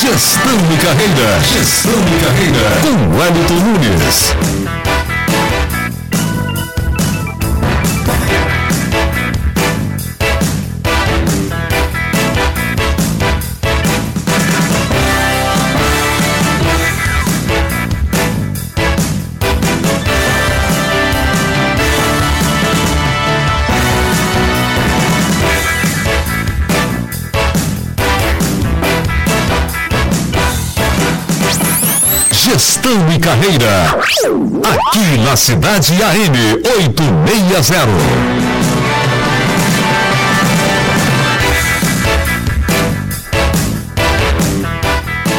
Gestão e Carreira. Gestão e Carreira. Com Wellington Nunes. Carreira. Aqui na Cidade AM 860.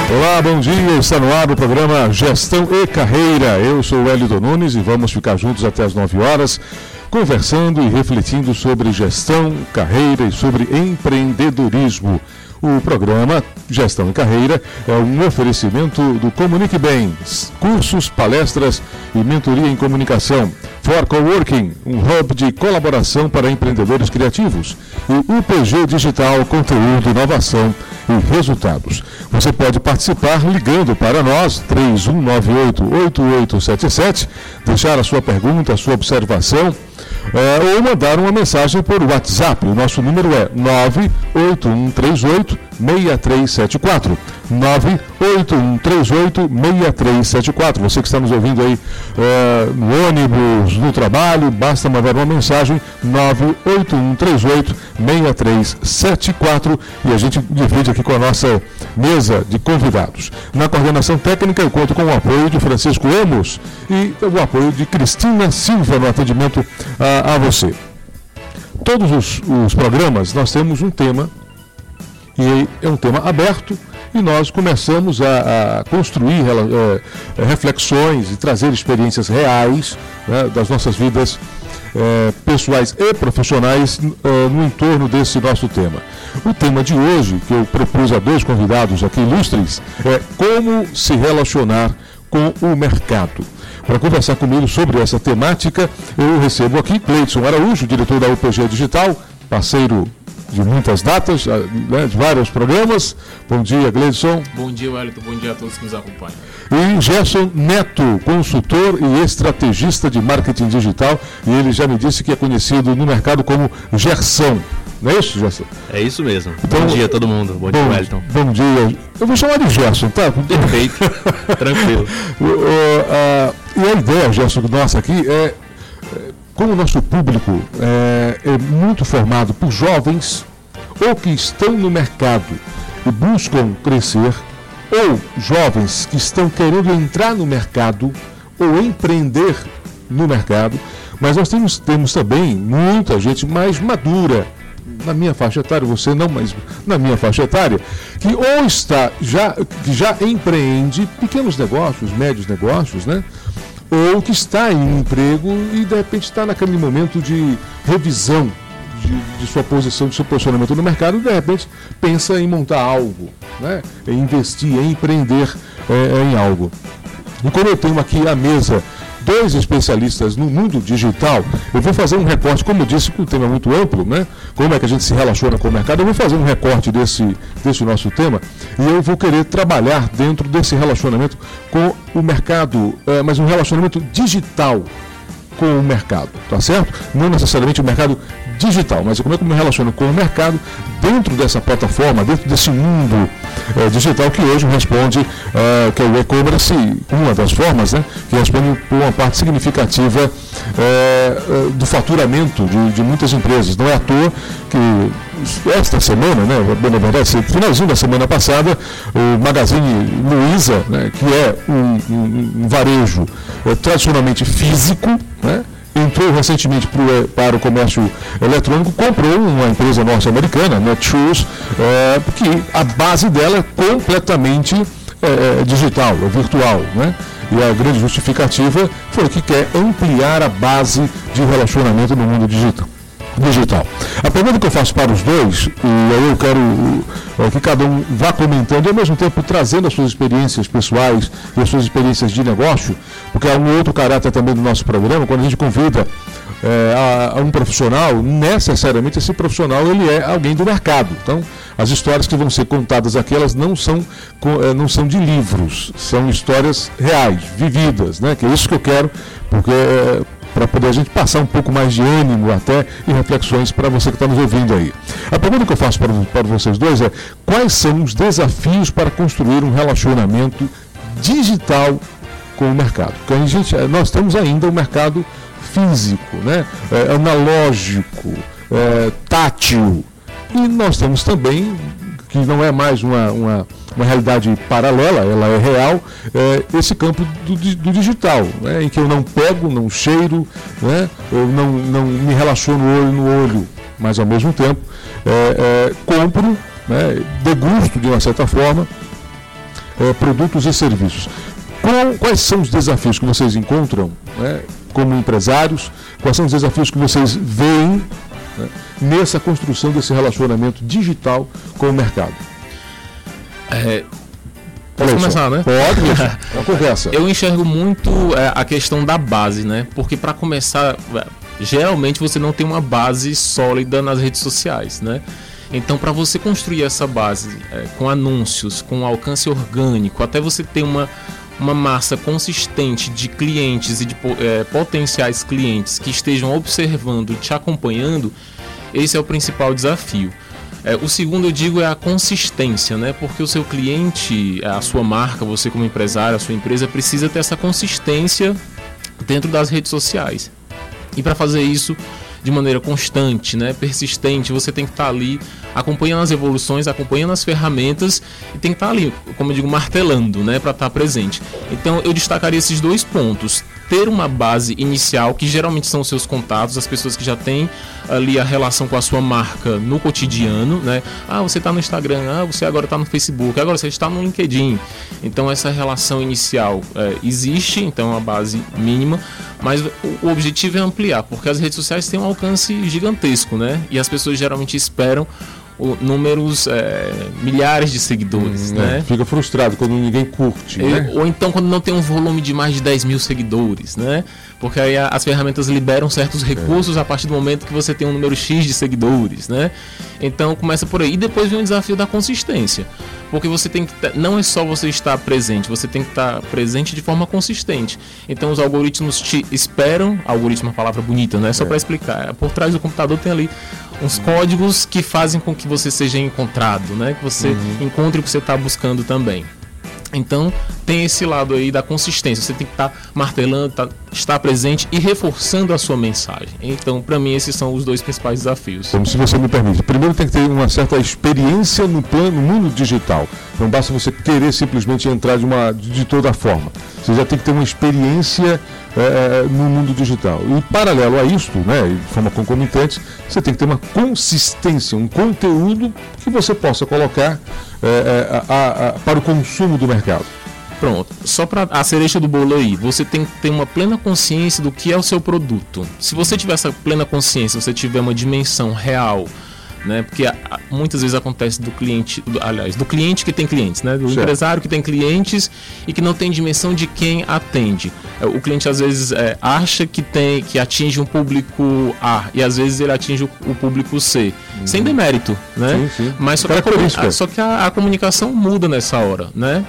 Olá, bom dia. Está no ar o programa Gestão e Carreira. Eu sou o Hélio Nunes e vamos ficar juntos até as 9 horas, conversando e refletindo sobre gestão, carreira e sobre empreendedorismo. O programa Gestão e Carreira é um oferecimento do Comunique Bem, cursos, palestras e mentoria em comunicação. For Coworking, um hub de colaboração para empreendedores criativos. E UPG Digital, conteúdo, inovação e resultados. Você pode participar ligando para nós, 3198-8877, deixar a sua pergunta, a sua observação é, ou mandar uma mensagem por WhatsApp. O nosso número é 98138 6374. 98138 6374. Você que está nos ouvindo aí é, no ônibus, no trabalho, basta mandar uma mensagem 98138 6374 e a gente divide aqui com a nossa mesa de convidados. Na coordenação técnica eu conto com o apoio de Francisco Amos e o apoio de Cristina Silva no atendimento a, a você. Todos os, os programas nós temos um tema e é um tema aberto e nós começamos a, a construir é, reflexões e trazer experiências reais né, das nossas vidas é, pessoais e profissionais é, no entorno desse nosso tema. O tema de hoje, que eu propus a dois convidados aqui ilustres, é como se relacionar com o mercado. Para conversar comigo sobre essa temática, eu recebo aqui Cleidson Araújo, diretor da UPG Digital, parceiro de muitas datas, ah, né, de vários programas. Bom dia, Gleison. Bom dia, Wellington. Bom dia a todos que nos acompanham. E Gerson Neto, consultor e estrategista de marketing digital, e ele já me disse que é conhecido no mercado como Gerson. Não é isso, Gerson? É isso mesmo. Então, bom dia a todo mundo. Bom, bom dia, Wellington. Bom dia. Eu vou chamar de Gerson, tá? Perfeito. Tranquilo. Uh, uh, e a ideia, Gerson, nossa aqui é como o nosso público é, é muito formado por jovens ou que estão no mercado e buscam crescer, ou jovens que estão querendo entrar no mercado ou empreender no mercado, mas nós temos, temos também muita gente mais madura, na minha faixa etária, você não, mas na minha faixa etária, que ou está já, que já empreende pequenos negócios, médios negócios, né? Ou que está em um emprego e de repente está naquele momento de revisão de, de, sua posição, de seu posicionamento no mercado, e de repente pensa em montar algo, né? em investir, em empreender é, em algo. E como eu tenho aqui a mesa dois especialistas no mundo digital. Eu vou fazer um recorte, como eu disse, que o tema é muito amplo, né? Como é que a gente se relaciona com o mercado. Eu vou fazer um recorte desse, desse nosso tema e eu vou querer trabalhar dentro desse relacionamento com o mercado, é, mas um relacionamento digital com o mercado, tá certo? Não necessariamente o mercado digital, mas como é que eu me relaciono com o mercado dentro dessa plataforma, dentro desse mundo é, digital que hoje responde, é, que é o e-commerce, uma das formas, né, que responde por uma parte significativa é, do faturamento de, de, muitas empresas. Não é à toa que esta semana, né, na verdade, finalzinho da semana passada, o Magazine Luiza, né, que é um, um, um varejo tradicionalmente físico, né, entrou recentemente pro, eh, para o comércio eletrônico, comprou uma empresa norte-americana, Netshoes, é, que a base dela é completamente é, digital, é virtual. Né? E a grande justificativa foi que quer ampliar a base de relacionamento no mundo digital digital. A pergunta que eu faço para os dois, e aí eu quero é, que cada um vá comentando e ao mesmo tempo trazendo as suas experiências pessoais e as suas experiências de negócio, porque há um outro caráter também do nosso programa, quando a gente convida é, a, a, um profissional, necessariamente esse profissional ele é alguém do mercado. Então, As histórias que vão ser contadas aqui, elas não são, eh, não são de livros, são histórias reais, vividas, né? Que é isso que eu quero, porque eh, para poder a gente passar um pouco mais de ânimo até e reflexões para você que está nos ouvindo aí. A pergunta que eu faço para, para vocês dois é: quais são os desafios para construir um relacionamento digital com o mercado? Porque a gente, eh, nós temos ainda o um mercado físico, né? É, analógico, é, tátil. E nós temos também, que não é mais uma, uma, uma realidade paralela, ela é real, é, esse campo do, do digital, né? em que eu não pego, não cheiro, né? eu não, não me relaciono olho no olho, mas ao mesmo tempo é, é, compro, né? degusto de uma certa forma, é, produtos e serviços. Qual, quais são os desafios que vocês encontram né, como empresários? Quais são os desafios que vocês veem né, nessa construção desse relacionamento digital com o mercado? É, Posso começar, né? Pode, conversa. Eu enxergo muito é, a questão da base, né? Porque para começar, é, geralmente você não tem uma base sólida nas redes sociais, né? Então, para você construir essa base é, com anúncios, com alcance orgânico, até você ter uma, uma massa consistente de clientes e de é, potenciais clientes que estejam observando e te acompanhando, esse é o principal desafio. É, o segundo eu digo é a consistência, né? Porque o seu cliente, a sua marca, você como empresário, a sua empresa precisa ter essa consistência dentro das redes sociais. E para fazer isso, de maneira constante, né, persistente, você tem que estar tá ali acompanhando as evoluções, acompanhando as ferramentas e tem que estar tá ali, como eu digo, martelando, né, para estar tá presente. Então eu destacaria esses dois pontos: ter uma base inicial, que geralmente são os seus contatos, as pessoas que já têm ali a relação com a sua marca no cotidiano, né? Ah, você está no Instagram, ah, você agora está no Facebook, agora você está no LinkedIn. Então essa relação inicial é, existe, então é uma base mínima, mas o objetivo é ampliar, porque as redes sociais têm um alcance gigantesco, né? E as pessoas geralmente esperam o, números, é, milhares de seguidores, hum, né? É, fica frustrado quando ninguém curte, e, né? Ou então quando não tem um volume de mais de 10 mil seguidores, né? Porque aí a, as ferramentas liberam certos recursos é. a partir do momento que você tem um número X de seguidores, né? Então começa por aí. E depois vem o desafio da consistência. Porque você tem que. Não é só você estar presente, você tem que estar presente de forma consistente. Então os algoritmos te esperam. Algoritmo é uma palavra bonita, não é só para explicar. Por trás do computador tem ali uns códigos que fazem com que você seja encontrado, né? Que você uhum. encontre o que você está buscando também. Então tem esse lado aí da consistência. Você tem que estar tá martelando, tá, estar presente e reforçando a sua mensagem. Então, para mim, esses são os dois principais desafios. Então, se você me permite, primeiro tem que ter uma certa experiência no plano, no mundo digital. Não basta você querer simplesmente entrar de, uma, de toda forma. Você já tem que ter uma experiência é, no mundo digital. E paralelo a isso, né, de forma concomitante, você tem que ter uma consistência, um conteúdo que você possa colocar é, é, a, a, para o consumo do mercado. Pronto, só para a cereja do bolo aí, você tem que ter uma plena consciência do que é o seu produto. Se você tiver essa plena consciência, você tiver uma dimensão real né? Porque muitas vezes acontece do cliente, do, aliás, do cliente que tem clientes, né? Do certo. empresário que tem clientes e que não tem dimensão de quem atende. É, o cliente às vezes é, acha que tem, que atinge um público A e às vezes ele atinge o, o público C, uhum. sem demérito, né? Sim, sim. Mas só que, a, só que a, a comunicação muda nessa hora, né?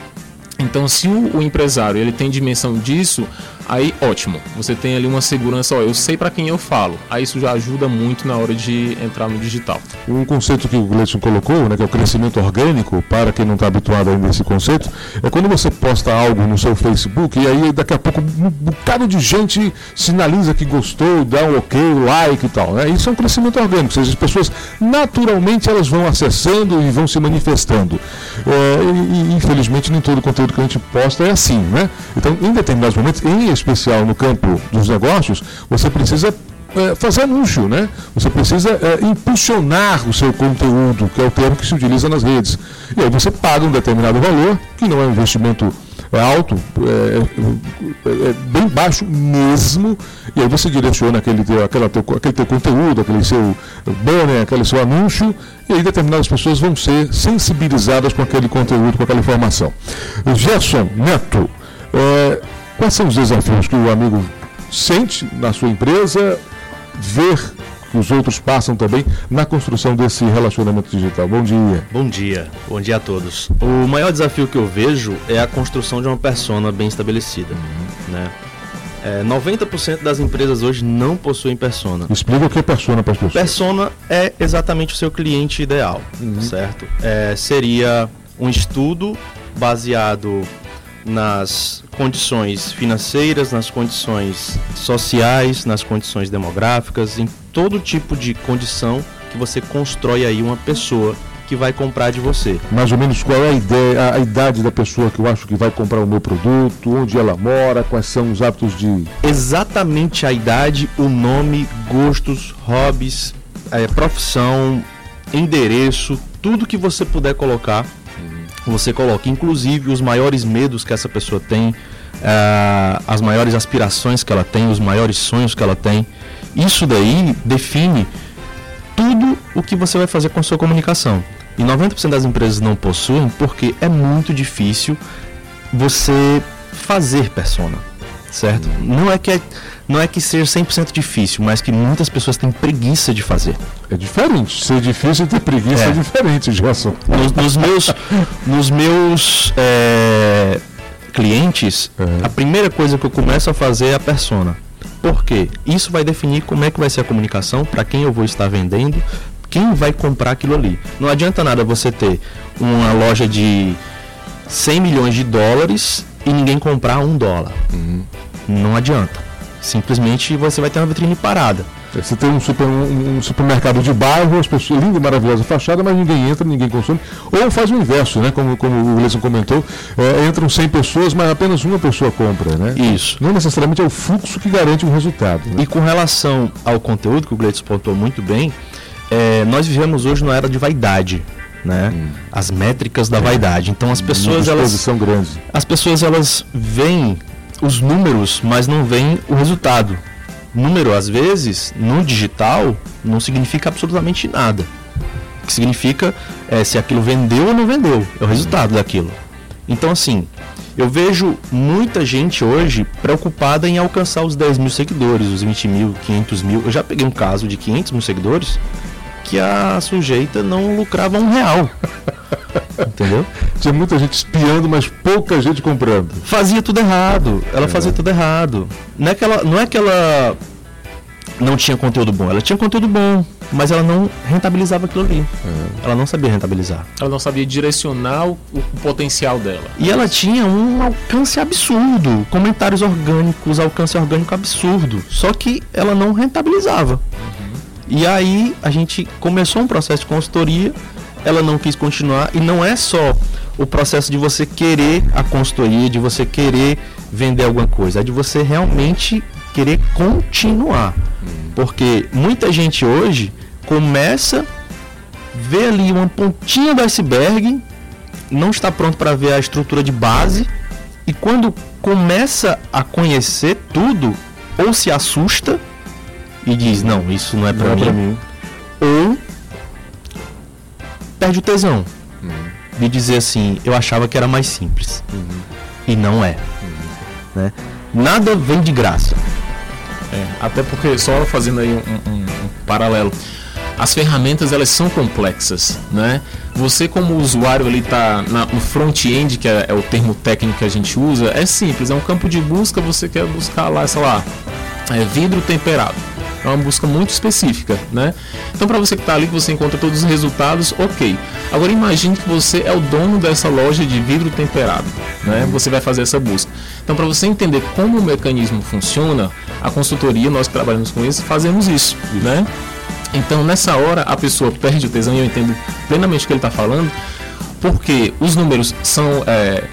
Então, se o, o, empresário ele tem dimensão disso, aí ótimo. Você tem ali uma segurança, ó, eu sei para quem eu falo. Aí isso já ajuda muito na hora de entrar no digital. Um conceito que o Gleison colocou, né, que é o crescimento orgânico, para quem não está habituado ainda a esse conceito, é quando você posta algo no seu Facebook e aí daqui a pouco um bocado de gente sinaliza que gostou, dá um ok, like e tal. Né? Isso é um crescimento orgânico, ou seja, as pessoas naturalmente elas vão acessando e vão se manifestando. É, e, infelizmente nem todo o conteúdo que a gente posta é assim, né? Então, em determinados momentos, em especial no campo dos negócios, você precisa é, fazer anúncio, né? Você precisa é, impulsionar o seu conteúdo, que é o termo que se utiliza nas redes. E aí você paga um determinado valor, que não é um investimento é alto, é, é, é, bem baixo mesmo, e aí você direciona aquele teu, aquela teu, aquele teu conteúdo, aquele seu banner, aquele seu anúncio, e aí determinadas pessoas vão ser sensibilizadas com aquele conteúdo, com aquela informação. Gerson Neto, é, quais são os desafios que o amigo sente na sua empresa, ver os outros passam também na construção desse relacionamento digital. Bom dia. Bom dia. Bom dia a todos. O maior desafio que eu vejo é a construção de uma persona bem estabelecida, né? É, 90% das empresas hoje não possuem persona. Explica o que é persona para as pessoas. Persona é exatamente o seu cliente ideal, uhum. certo? É, seria um estudo baseado nas condições financeiras, nas condições sociais, nas condições demográficas, em todo tipo de condição que você constrói aí uma pessoa que vai comprar de você. Mais ou menos qual é a ideia, a, idade da pessoa que eu acho que vai comprar o meu produto, onde ela mora, quais são os hábitos de. Exatamente a idade, o nome, gostos, hobbies, é, profissão, endereço, tudo que você puder colocar, você coloca. Inclusive os maiores medos que essa pessoa tem, é, as maiores aspirações que ela tem, os maiores sonhos que ela tem. Isso daí define tudo o que você vai fazer com a sua comunicação. E 90% das empresas não possuem porque é muito difícil você fazer persona, certo? Não é que é, não é que seja 100% difícil, mas que muitas pessoas têm preguiça de fazer. É diferente, ser difícil e ter preguiça é, é diferente, Gerson. Nos, nos meus, nos meus é, clientes, é. a primeira coisa que eu começo a fazer é a persona. Por quê? Isso vai definir como é que vai ser a comunicação, para quem eu vou estar vendendo, quem vai comprar aquilo ali. Não adianta nada você ter uma loja de 100 milhões de dólares e ninguém comprar um dólar. Uhum. Não adianta. Simplesmente você vai ter uma vitrine parada. Você tem um, super, um, um, supermercado de bairro, as pessoas, linda e maravilhosa fachada, mas ninguém entra, ninguém consome. Ou faz o inverso, né? Como, como o Leison comentou, é, entram 100 pessoas, mas apenas uma pessoa compra, né? Isso. Não necessariamente é o fluxo que garante o resultado. Né? E com relação ao conteúdo, que o Gleitos pontuou muito bem, é, nós vivemos hoje numa era de vaidade. Né? Hum. As métricas da vaidade. Então as pessoas elas são grandes. As pessoas elas veem os números, mas não veem o resultado número, às vezes, no digital, não significa absolutamente nada. O que significa é se aquilo vendeu ou não vendeu, é o resultado daquilo. Então, assim, eu vejo muita gente hoje preocupada em alcançar os 10 mil seguidores, os 20 mil, 500 mil. Eu já peguei um caso de 500 mil seguidores que a sujeita não lucrava um real. Entendeu? Tinha muita gente espiando, mas pouca gente comprando. Fazia tudo errado. Ela é. fazia tudo errado. Não é, que ela, não é que ela não tinha conteúdo bom. Ela tinha conteúdo bom, mas ela não rentabilizava aquilo ali. É. Ela não sabia rentabilizar. Ela não sabia direcionar o, o, potencial dela. E ela tinha um alcance absurdo. Comentários orgânicos, alcance orgânico absurdo. Só que ela não rentabilizava. E aí a gente começou um processo de consultoria ela não quis continuar e não é só o processo de você querer a consultoria, de você querer vender alguma coisa, é de você realmente querer continuar. Porque muita gente hoje começa vê ali uma pontinha do iceberg, não está pronto para ver a estrutura de base e quando começa a conhecer tudo ou se assusta e diz não, isso não é para mim. mim, ou perde o tesão. Uhum. De dizer assim, eu achava que era mais simples. Uhum. E não é. Uhum. Né? Nada vem de graça. É, até porque, só fazendo aí um, um, um paralelo, as ferramentas elas são complexas, né? Você como usuário ele está no front-end, que é, é, o termo técnico que a gente usa, é simples, é um campo de busca, você quer buscar lá, sei lá, é vidro temperado. É uma busca muito específica, né? Então, para você que está ali, que você encontra todos os resultados, ok. Agora, imagine que você é o dono dessa loja de vidro temperado, né? Você vai fazer essa busca. Então, para você entender como o mecanismo funciona, a consultoria, nós que trabalhamos com isso, fazemos isso, né? Então, nessa hora, a pessoa perde o tesão e eu entendo plenamente o que ele está falando, porque os números são. É,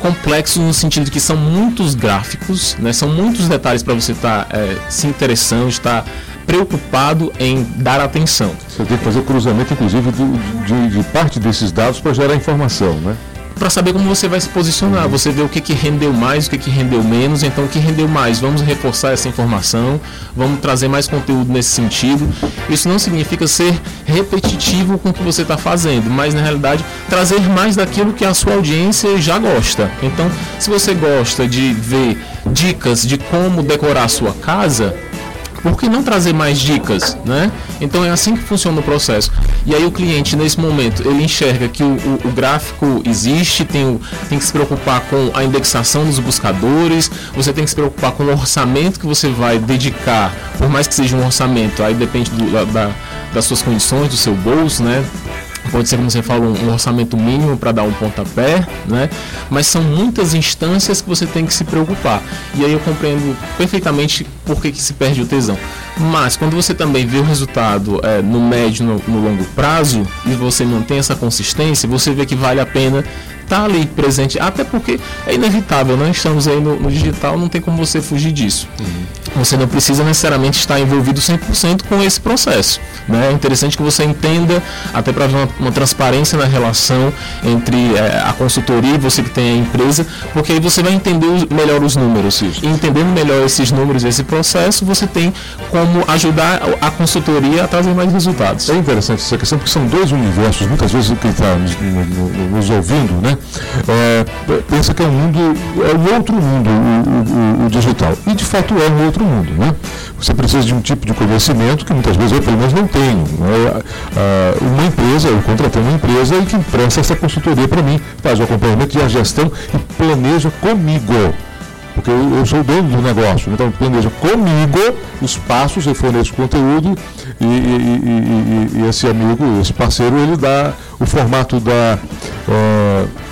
complexos no sentido de que são muitos gráficos, né? são muitos detalhes para você estar tá, é, se interessando, estar preocupado em dar atenção. Você tem que fazer cruzamento, inclusive, de, de, de parte desses dados para gerar informação, né? Para saber como você vai se posicionar. Você vê o que, que rendeu mais, o que, que rendeu menos. Então, o que rendeu mais? Vamos reforçar essa informação, vamos trazer mais conteúdo nesse sentido. Isso não significa ser repetitivo com o que você está fazendo, mas na realidade trazer mais daquilo que a sua audiência já gosta. Então, se você gosta de ver dicas de como decorar a sua casa, Por que não trazer mais dicas, né? Então é assim que funciona o processo. E aí o cliente, nesse momento, ele enxerga que o, o, o gráfico existe, tem, o, tem que se preocupar com a indexação dos buscadores, você tem que se preocupar com o orçamento que você vai dedicar, por mais que seja um orçamento, aí depende do, da, da, das suas condições, do seu bolso, né? Pode ser, como você falou, um orçamento mínimo para dar um pontapé, né? Mas são muitas instâncias que você tem que se preocupar. E aí eu compreendo perfeitamente por que, que se perde o tesão. Mas quando você também vê o resultado é, no médio, no, no longo prazo, e você mantém essa consistência, você vê que vale a pena tá ali presente, até porque é inevitável, né? Estamos aí no, no digital, não tem como você fugir disso. Uhum. Você não precisa necessariamente estar envolvido 100% com esse processo. Né? É interessante que você entenda, até para uma, uma, transparência na relação entre é, a consultoria e você que tem a empresa, porque aí você vai entender os, melhor os números. E entendendo melhor esses números, esse processo, você tem como ajudar a consultoria a trazer mais resultados. É interessante essa questão, porque são dois universos. Muitas vezes quem está nos, nos, ouvindo, né, é, pensa que é um mundo, é um outro mundo, o, o, o, digital. E de fato é um outro mundo. Né? Você precisa de um tipo de conhecimento que muitas vezes eu pelo menos não tenho. Né? Uma empresa, eu contratei uma empresa e que presta essa consultoria para mim, faz o acompanhamento e a gestão e planeja comigo porque eu, eu, sou dono do negócio, então planeja comigo os passos, eu forneço conteúdo e, e, e, e, esse amigo, esse parceiro, ele dá o formato da. Uh,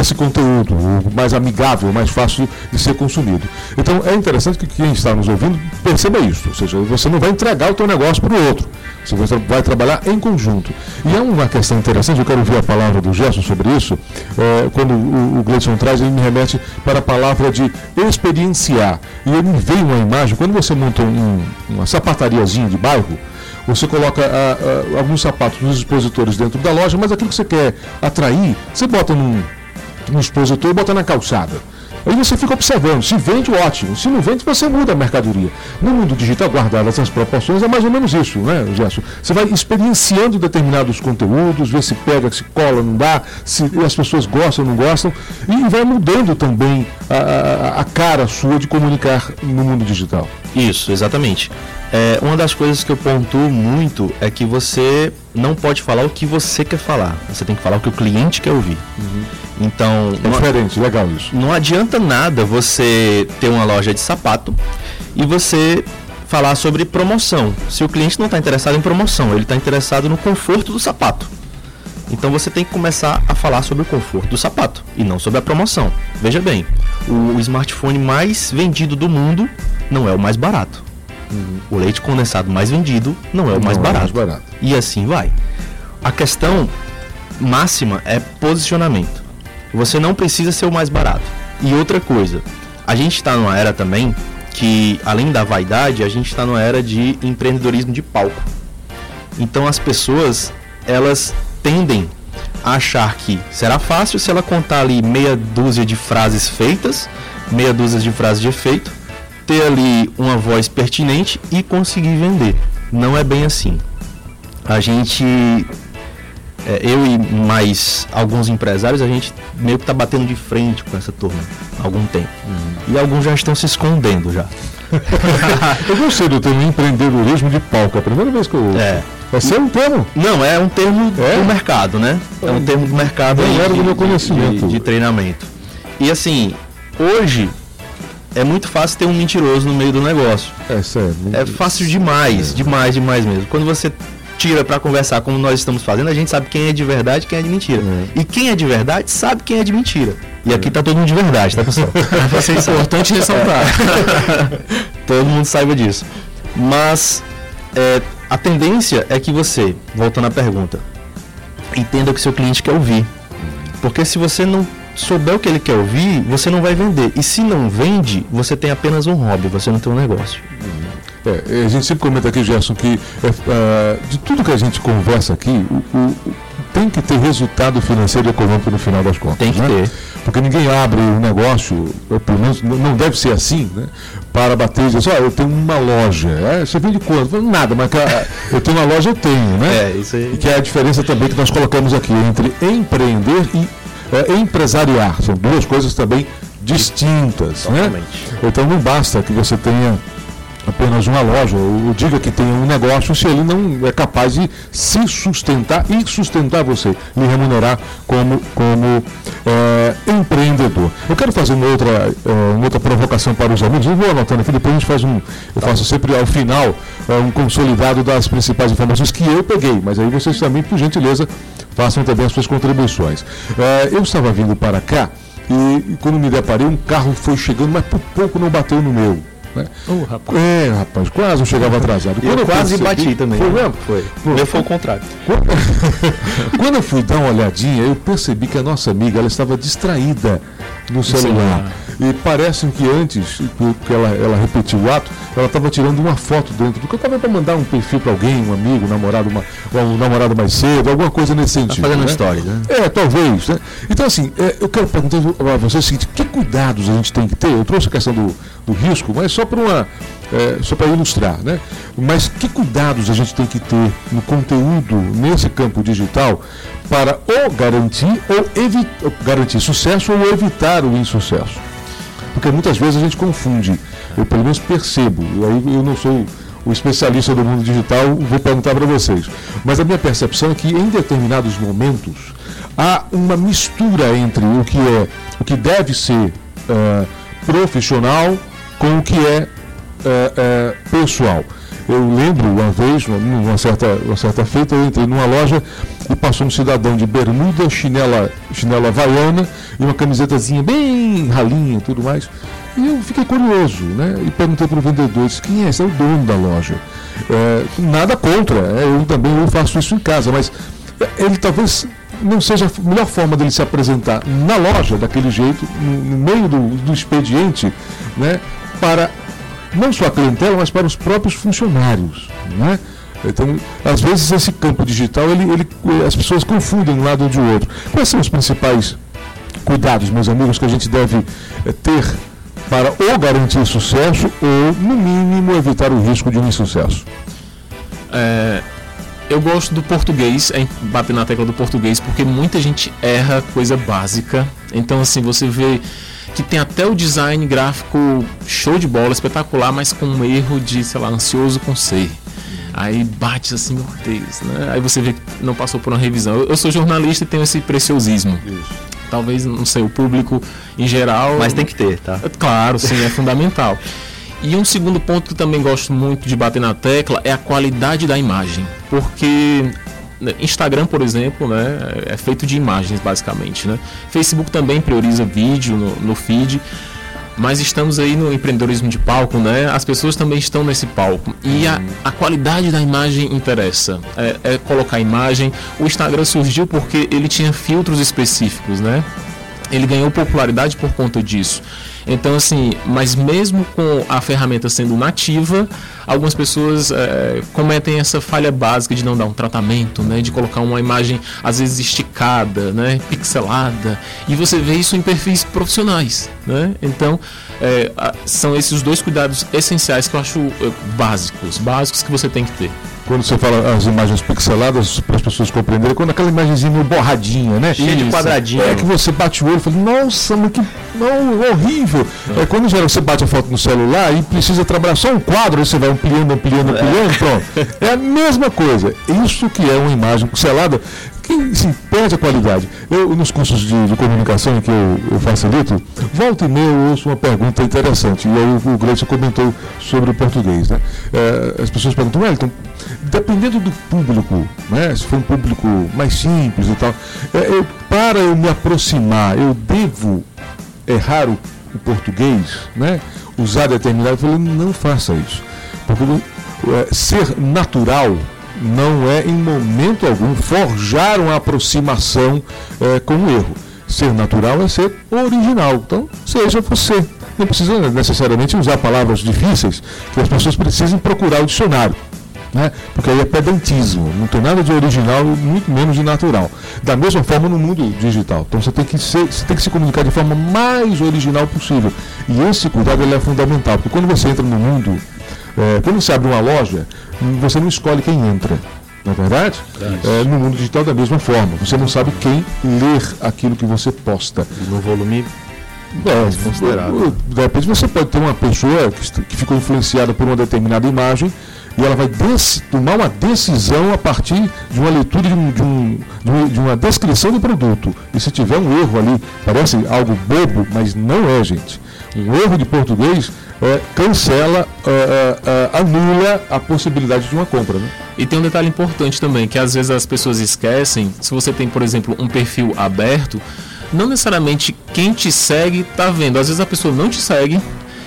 desse conteúdo, mais amigável, mais fácil de ser consumido. Então é interessante que quem está nos ouvindo perceba isso, ou seja, você não vai entregar o teu negócio para o outro, você vai trabalhar em conjunto. E é uma questão interessante, eu quero ouvir a palavra do Gerson sobre isso, é, quando o, o Gleison traz, ele me remete para a palavra de experienciar. E ele me veio uma imagem, quando você monta um, uma sapatariazinha de bairro, você coloca a, a, alguns sapatos nos expositores dentro da loja, mas aquilo que você quer atrair, você bota num, no expositor e bota na calçada. Aí você fica observando, se vende, ótimo. Se não vende, você muda a mercadoria. No mundo digital, guardadas essas proporções, é mais ou menos isso, né, Gerson? Você vai experienciando determinados conteúdos, ver se pega, se cola, não dá, se as pessoas gostam, não gostam, e vai mudando também a, a, a cara sua de comunicar no mundo digital. Isso, exatamente. É, uma das coisas que eu pontuo muito é que você não pode falar o que você quer falar. Você tem que falar o que o cliente quer ouvir. Uhum. Então. É diferente, legal isso. Não adianta nada você ter uma loja de sapato e você falar sobre promoção. Se o cliente não está interessado em promoção, ele está interessado no conforto do sapato. Então você tem que começar a falar sobre o conforto do sapato e não sobre a promoção. Veja bem, o smartphone mais vendido do mundo não é o mais barato. Uhum. O leite condensado mais vendido não é o mais, barato. É mais barato. E assim vai. A questão máxima é posicionamento. Você não precisa ser o mais barato. E outra coisa, a gente está numa era também que, além da vaidade, a gente está numa era de empreendedorismo de palco. Então as pessoas, elas tendem a achar que será fácil se ela contar ali meia dúzia de frases feitas, meia dúzia de frases de efeito, ter ali uma voz pertinente e conseguir vender. Não é bem assim. A gente, é, eu e mais alguns empresários, a gente meio que está batendo de frente com essa turma há algum tempo. Uhum. E alguns já estão se escondendo já. eu gostei do termo empreendedorismo de palco. É a primeira vez que eu ouço. É. Vai ser um termo? Não, é um termo é? do mercado, né? É um termo do mercado. Não era do meu conhecimento. De, de treinamento. E assim, hoje é muito fácil ter um mentiroso no meio do negócio. É sério. É fácil demais, é. demais, demais mesmo. Quando você tira para conversar como nós estamos fazendo, a gente sabe quem é de verdade e quem é de mentira. É. E quem é de verdade sabe quem é de mentira. E aqui tá todo mundo de verdade, tá pessoal? Vai ser importante ressaltar. todo mundo saiba disso. Mas é, a tendência é que você, voltando à pergunta, entenda o que seu cliente quer ouvir. Porque se você não souber o que ele quer ouvir, você não vai vender. E se não vende, você tem apenas um hobby, você não tem um negócio. É, a gente sempre comenta aqui, Gerson, que é, uh, de tudo que a gente conversa aqui, o, o, tem que ter resultado financeiro e econômico no final das contas. Tem que né? ter. Porque ninguém abre um negócio, pelo menos não deve ser assim, né? Para bater e dizer assim, oh, eu tenho uma loja. É, você vende quanto? Nada, mas eu tenho uma loja, eu tenho, né? É, isso aí. E que é a diferença também que nós colocamos aqui entre empreender e é, empresariar. São duas coisas também distintas. Né? Então não basta que você tenha apenas uma loja, ou diga que tenha um negócio, se ele não é capaz de se sustentar e sustentar você, lhe remunerar como, como é, empreendedor. Eu quero fazer uma outra, é, uma outra provocação para os amigos, eu vou anotando aqui, depois a gente faz um, eu faço sempre ao final é, um consolidado das principais informações que eu peguei, mas aí vocês também, por gentileza, façam também as suas contribuições. Eu estava vindo para cá e, e quando me deparei, um carro foi chegando, mas por pouco não bateu no meu. Né? Oh, rapaz. É, rapaz, quase não chegava atrasado. Eu, Quando quase percebi- bati também. Foi mesmo? Foi. Foi. O meu foi o contrário. Quando, quando eu fui dar uma olhadinha, eu percebi que a nossa amiga ela estava distraída no celular. E parece que antes que que ela, ela repetiu o ato, ela estava tirando uma foto dentro do que eu estava para mandar um perfil para alguém, um amigo, um namorado, uma, um namorado mais cedo, alguma coisa nesse sentido. fazendo né? stories, né? É, talvez. Né? Então, assim, é, eu quero perguntar a você o seguinte: que cuidados a gente tem que ter? Eu trouxe a questão do, do risco, mas só para uma. É, só para ilustrar, né? Mas que cuidados a gente tem que ter no conteúdo nesse campo digital para ou garantir ou evitar garantir sucesso ou evitar o insucesso? Porque muitas vezes a gente confunde. Eu pelo menos percebo. Aí eu não sou o especialista do mundo digital, vou perguntar para vocês. Mas a minha percepção é que em determinados momentos há uma mistura entre o que é, o que deve ser eh, profissional com o que é eh, eh, pessoal. Eu lembro uma vez, numa certa, uma certa feita, eu entrei numa loja e passou um cidadão de bermuda, chinela, chinela havaiana e uma camisetazinha bem ralinha e tudo mais. E eu fiquei curioso, né? E perguntei para o vendedor, disse, quem é esse? É o dono da loja. É, nada contra, é, eu também eu faço isso em casa, mas ele talvez não seja a melhor forma dele se apresentar na loja daquele jeito, no, no meio do, do expediente, né? Para não só a clientela, mas para os próprios funcionários. Né? Então, às vezes esse campo digital, ele, ele, as pessoas confundem um lado de outro. Quais são os principais cuidados, meus amigos, que a gente deve eh, ter para ou garantir sucesso ou, no mínimo, evitar o risco de um insucesso? É, eu gosto do português, é bater na tecla do português, porque muita gente erra coisa básica. Então, assim, você vê que tem até o design gráfico show de bola, espetacular, mas com um erro de, sei lá, ansioso com C. Aí bate assim, meu Deus, né? Aí você vê que não passou por uma revisão. Eu, eu sou jornalista e tenho esse preciosismo. Talvez, não sei, o público em geral. Mas tem que ter, tá? Claro, sim, é fundamental. E um segundo ponto que eu também gosto muito de bater na tecla é a qualidade da imagem. Porque Instagram, por exemplo, né, é feito de imagens, basicamente. Né? Facebook também prioriza vídeo no, no feed. Mas estamos aí no empreendedorismo de palco, né? As pessoas também estão nesse palco. E a, a qualidade da imagem interessa. É, é colocar a imagem. O Instagram surgiu porque ele tinha filtros específicos, né? ele ganhou popularidade por conta disso. Então, assim, mas mesmo com a ferramenta sendo nativa, algumas pessoas eh, cometem essa falha básica de não dar um tratamento, né? De colocar uma imagem, às vezes, esticada, né? Pixelada. E você vê isso em perfis profissionais, né? Então, a- são esses dois cuidados essenciais que eu acho eh, básicos, básicos que você tem que ter. Quando você fala as imagens pixeladas, para as pessoas compreenderem, quando aquela imagenzinha meio borradinha, né? Cheio de quadradinho. É que você bate o olho e fala, nossa, mas que não, horrível. É. quando geral você bate a foto no celular e precisa trabalhar só um quadro, aí você vai ampliando, ampliando, ampliando, pronto. É a mesma coisa. Isso que é uma imagem pixelada que sim, perde a qualidade. Eu, nos cursos de, de comunicação que eu, eu facilito, volta e meia eu ouço uma pergunta interessante. E aí o, o comentou sobre o português. Né? É, as pessoas perguntam, Wellington, dependendo do público, né? se for um público mais simples e tal, é, eu- para eu me aproximar, eu devo errar o, o português, né? usar determinado. Eu falei, não faça isso. Porque é, ser natural não é, em momento algum, forjar uma aproximação é, com o erro. Ser natural é ser original. Então, seja você. Não precisa necessariamente usar palavras difíceis que as pessoas precisem procurar o dicionário. Né? Porque aí é pedantismo, não tem nada de original, muito menos de natural. Da mesma forma no mundo digital. Então você tem que, ser, você tem que se comunicar de forma mais original possível. E esse cuidado é fundamental, porque quando você entra no mundo, é, quando você abre uma loja, você não escolhe quem entra. Não é verdade? É, no mundo digital da mesma forma. Você não sabe quem ler aquilo que você posta. No volume É, considerado. De repente você pode ter uma pessoa que, que ficou influenciada por uma determinada imagem e ela vai tomar uma decisão a partir de uma leitura de, um, de, um, de, uma descrição do produto. E se tiver um erro ali, parece algo bobo, mas não é, gente. Um erro de português é, cancela, é, é, é anula a possibilidade de uma compra. Né? E tem um detalhe importante também, que às vezes as pessoas esquecem, se você tem, por exemplo, um perfil aberto, não necessariamente quem te segue está vendo. Às vezes a pessoa não te segue,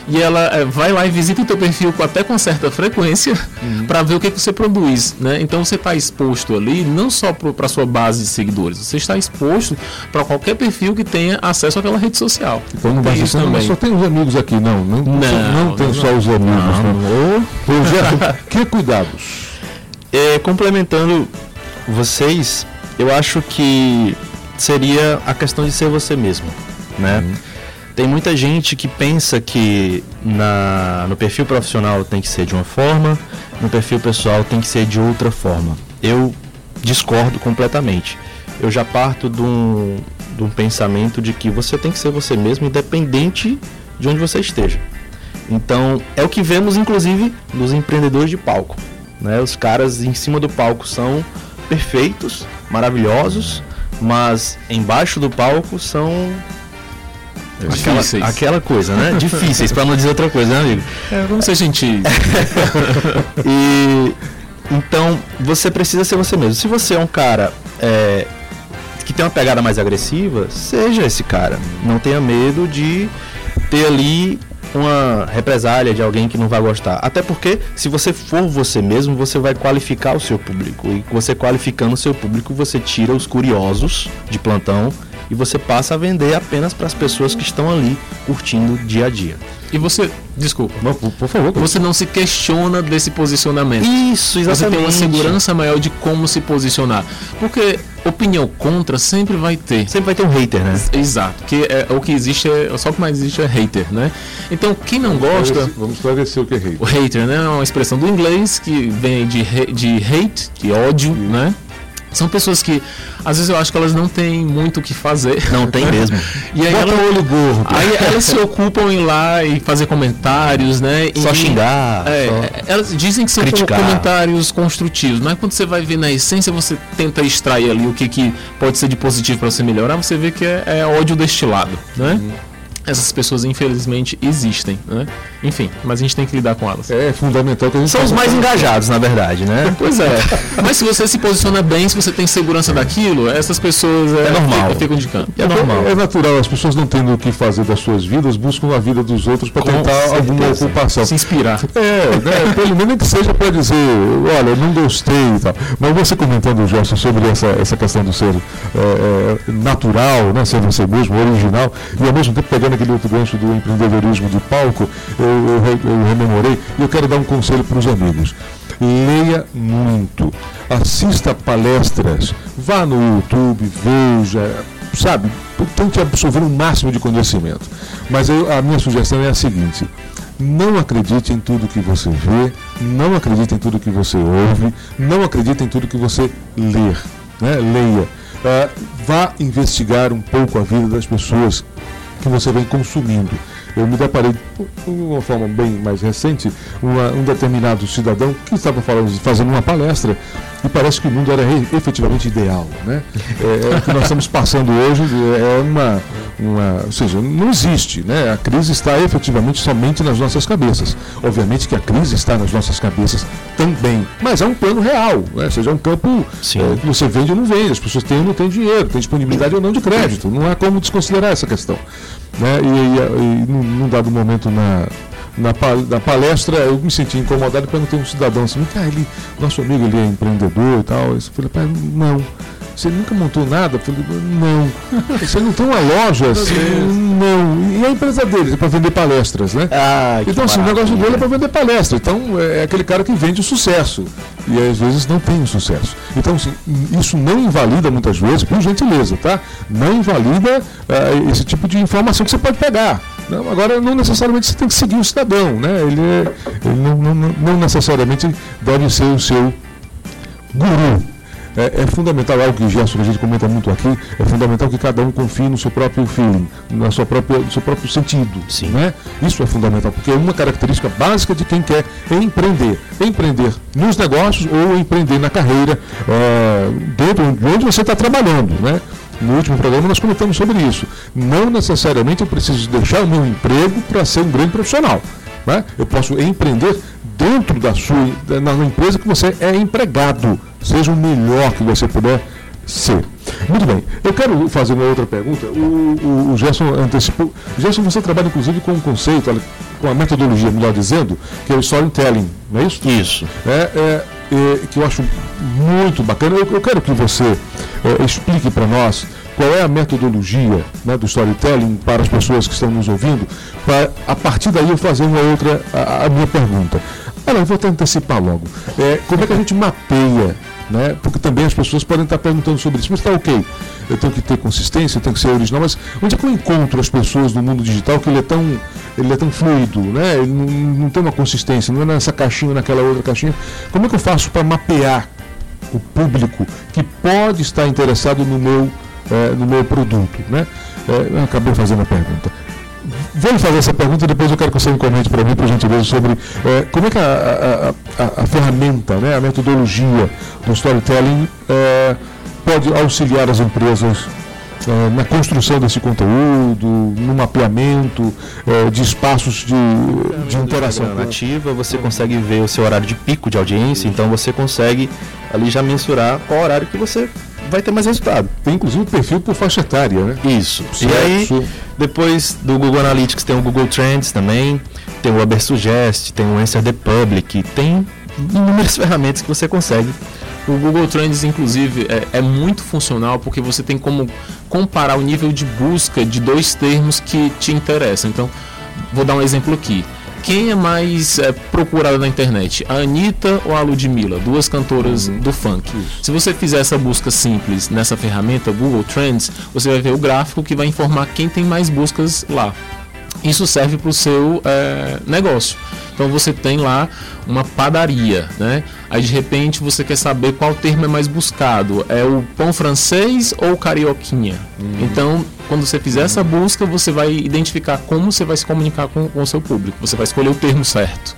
e ela é, vai lá e visita o teu perfil até com certa frequência uhum. para ver o que, que você produz, né? Então você está exposto ali não só para sua base de seguidores, você está exposto para qualquer perfil que tenha acesso àquela rede social. Então não vai ser também. Mas só tem os amigos aqui, não. Não, não, não, não tem não, só os amigos. Não. Projeto, que cuidados? É, complementando vocês, eu acho que seria a questão de ser você mesmo, né? Uhum tem muita gente que pensa que na, no perfil profissional tem que ser de uma forma, no perfil pessoal tem que ser de outra forma. Eu discordo completamente. Eu já parto de um, de um pensamento de que você tem que ser você mesmo, independente de onde você esteja. Então, é o que vemos, inclusive, dos empreendedores de palco. Né? Os caras em cima do palco são perfeitos, maravilhosos, mas embaixo do palco são Aquela, aquela coisa, né? Difíceis, para não dizer outra coisa, né, amigo? É, vamos ser gentis. e então você precisa ser você mesmo. Se você é um cara é, que tem uma pegada mais agressiva, seja esse cara. Não tenha medo de ter ali uma represália de alguém que não vai gostar. Até porque, se você for você mesmo, você vai qualificar o seu público. E você qualificando o seu público, você tira os curiosos de plantão e você passa a vender apenas para as pessoas que estão ali curtindo dia a dia. E você, desculpa, por, por favor, você não se questiona desse posicionamento. Isso, exatamente. Você tem uma segurança maior de como se posicionar. Porque opinião contra sempre vai ter. Sempre vai ter um hater, né? Exato. Que é, o que existe é. Só o que mais existe é hater, né? Então, quem não gosta. Vamos esclarecer o que é hater. O hater, né? É uma expressão do inglês que vem de, de hate, de ódio, Isso. né? São pessoas que, às vezes eu acho que elas não têm muito o que fazer. Não tem mesmo. e aí Bota ela, olho gordo. Aí elas se ocupam em ir lá e fazer comentários, né? Só e, xingar. É, só elas dizem que são criticar. comentários construtivos, mas quando você vai ver na essência, você tenta extrair ali o que, que pode ser de positivo para você melhorar, você vê que é, é ódio destilado, né? Uhum essas pessoas infelizmente existem, né? Enfim, mas a gente tem que lidar com elas. É fundamental que a gente são os mais engajados, na verdade, né? Pois é. mas se você se posiciona bem, se você tem segurança daquilo, essas pessoas é, é normal. ficam de canto. É, normal. É natural. As pessoas não tendo o que fazer das suas vidas, buscam a vida dos outros para tentar alguma ocupação. Se inspirar. É, né? pelo menos que seja para dizer, olha, eu não gostei e tal. Mas você comentando, Gerson, sobre essa, essa questão do ser é, é, natural, né? Ser você mesmo, original, e ao mesmo tempo pegando naquele outro gancho do empreendedorismo de palco, eu, eu, eu rememorei e eu quero dar um conselho para os amigos. Leia muito, assista palestras, vá no YouTube, veja, sabe, tente absorver o máximo de conhecimento. Mas eu, a minha sugestão é a seguinte: não acredite em tudo que você vê, não acredite em tudo que você ouve, não acredite em tudo que você ler. Né? Leia. Uh, vá investigar um pouco a vida das pessoas que você vem consumindo. Eu me deparei, de uma forma bem mais recente, uma, um determinado cidadão que estava falando, fazendo uma palestra e parece que o mundo era efetivamente ideal. Né? É, é, o que nós estamos passando hoje é uma, uma. Ou seja, não existe. Né? A crise está efetivamente somente nas nossas cabeças. Obviamente que a crise está nas nossas cabeças também, mas é um plano real. Né? Ou seja, é um campo é, que você vende ou não vende, as pessoas têm ou não têm dinheiro, tem disponibilidade ou não de crédito. Não há como desconsiderar essa questão. Né? E, e, e num dado momento na, na, na, palestra eu me senti incomodado e perguntei um cidadão assim, ah, ele, nosso amigo ele é empreendedor e tal. Eu falei, pai, não. Você nunca montou nada? Eu falei, não. Você não tem uma loja assim? Não. E a empresa dele é para vender palestras, né? Ah, então, assim, o negócio dele é para vender palestras. Então, é aquele cara que vende o sucesso. E às vezes não tem o sucesso. Então, assim, isso não invalida muitas vezes, por gentileza, tá? Não invalida uh, esse tipo de informação que você pode pegar. Não, agora, não necessariamente você tem que seguir o cidadão, né? Ele, é, ele não, não, não necessariamente deve ser o seu guru. é, é, fundamental, algo que Gerson, que a gente comenta muito aqui, é fundamental que cada um confie no seu próprio feeling, na sua própria, no seu próprio sentido. Sim. Né? Isso é fundamental, porque é uma característica básica de quem quer empreender. Empreender nos negócios ou empreender na carreira, é, dentro de onde você está trabalhando. Né? No último programa nós comentamos sobre isso. Não necessariamente eu preciso deixar o meu emprego para ser um grande profissional. Né? Eu posso empreender dentro da sua na empresa que você é empregado. Seja o melhor que você puder ser. Muito bem. Eu quero fazer uma outra pergunta. O, o, o Gerson antecipou. Gerson, você trabalha inclusive com um conceito, com a metodologia, melhor dizendo, que é o storytelling, não é isso? Isso. É, é, é que eu acho muito bacana. Eu, eu quero que você é, explique para nós qual é a metodologia né, do storytelling para as pessoas que estão nos ouvindo, para a partir daí eu fazer uma outra, a, a minha pergunta. Olha, eu vou até antecipar logo. É, como é que a gente mapeia né? Porque também as pessoas podem estar perguntando sobre isso, mas está ok. Eu tenho que ter consistência, eu tenho que ser original, mas onde é que eu encontro as pessoas no mundo digital que ele é tão, ele é tão fluido, né? Ele não, não tem uma consistência, não é nessa caixinha, naquela outra caixinha. Como é que eu faço para mapear o público que pode estar interessado no meu, é, no meu produto, né? É, eu acabei fazendo a pergunta. Vou fazer essa pergunta e depois eu quero que você me comente para mim, por gentileza, sobre é, como é que a, a, a, a, ferramenta, né, a metodologia do storytelling é, pode auxiliar as empresas é, na construção desse conteúdo, no mapeamento é, de espaços de, de interação. Nativa, você consegue ver o seu horário de pico de audiência, então você consegue ali já mensurar qual horário que você vai ter mais resultado. Tem inclusive perfil por faixa etária, né? Isso. E aí, depois do Google Analytics tem o Google Trends também, tem o Uber Suggest, tem o Answer the Public, tem inúmeras ferramentas que você consegue. O Google Trends, inclusive, é, é, muito funcional porque você tem como comparar o nível de busca de dois termos que te interessam. Então, vou dar um exemplo aqui. Quem é mais é, procurada na internet? A Anitta ou a Ludmilla? Duas cantoras uhum. do funk. Isso. Se você fizer essa busca simples nessa ferramenta Google Trends, você vai ver o gráfico que vai informar quem tem mais buscas lá. Isso serve para o seu é, negócio. Então você tem lá uma padaria, né? Aí de repente você quer saber qual termo é mais buscado, é o pão francês ou carioquinha. Uhum. Então quando você fizer essa busca, você vai identificar como você vai se comunicar com, com o seu público. Você vai escolher o termo certo.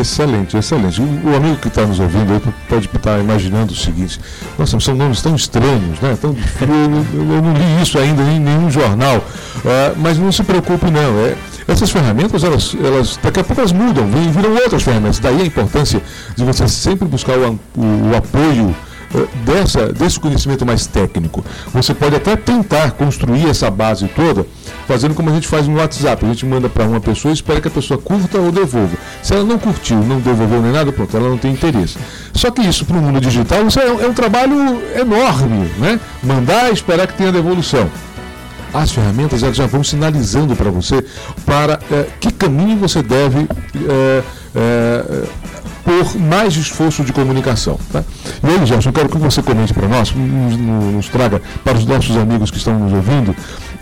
Excelente, excelente. O, o amigo que está nos ouvindo aí pode estar imaginando o seguinte: nossa, são nomes tão estranhos, né? Tão, eu, eu não li isso ainda em nenhum jornal. Uh, mas não se preocupe, não. É, essas ferramentas, elas, elas, daqui a pouco elas mudam, viram outras ferramentas. Daí a importância de você sempre buscar o, o, o apoio eh, dessa, desse conhecimento mais técnico. Você pode até tentar construir essa base toda, fazendo como a gente faz no WhatsApp. A gente manda para uma pessoa e espera que a pessoa curta ou devolva. Se ela não curtiu, não devolveu nem nada, pronto, ela não tem interesse. Só que isso para o mundo digital isso é, é um trabalho enorme, né? Mandar e esperar que tenha devolução as ferramentas já vão sinalizando para você para é, que caminho você deve é, é, por mais esforço de comunicação. Tá? E aí, Gerson, eu quero que você comente para nós, nos, nos, traga para os nossos amigos que estão nos ouvindo,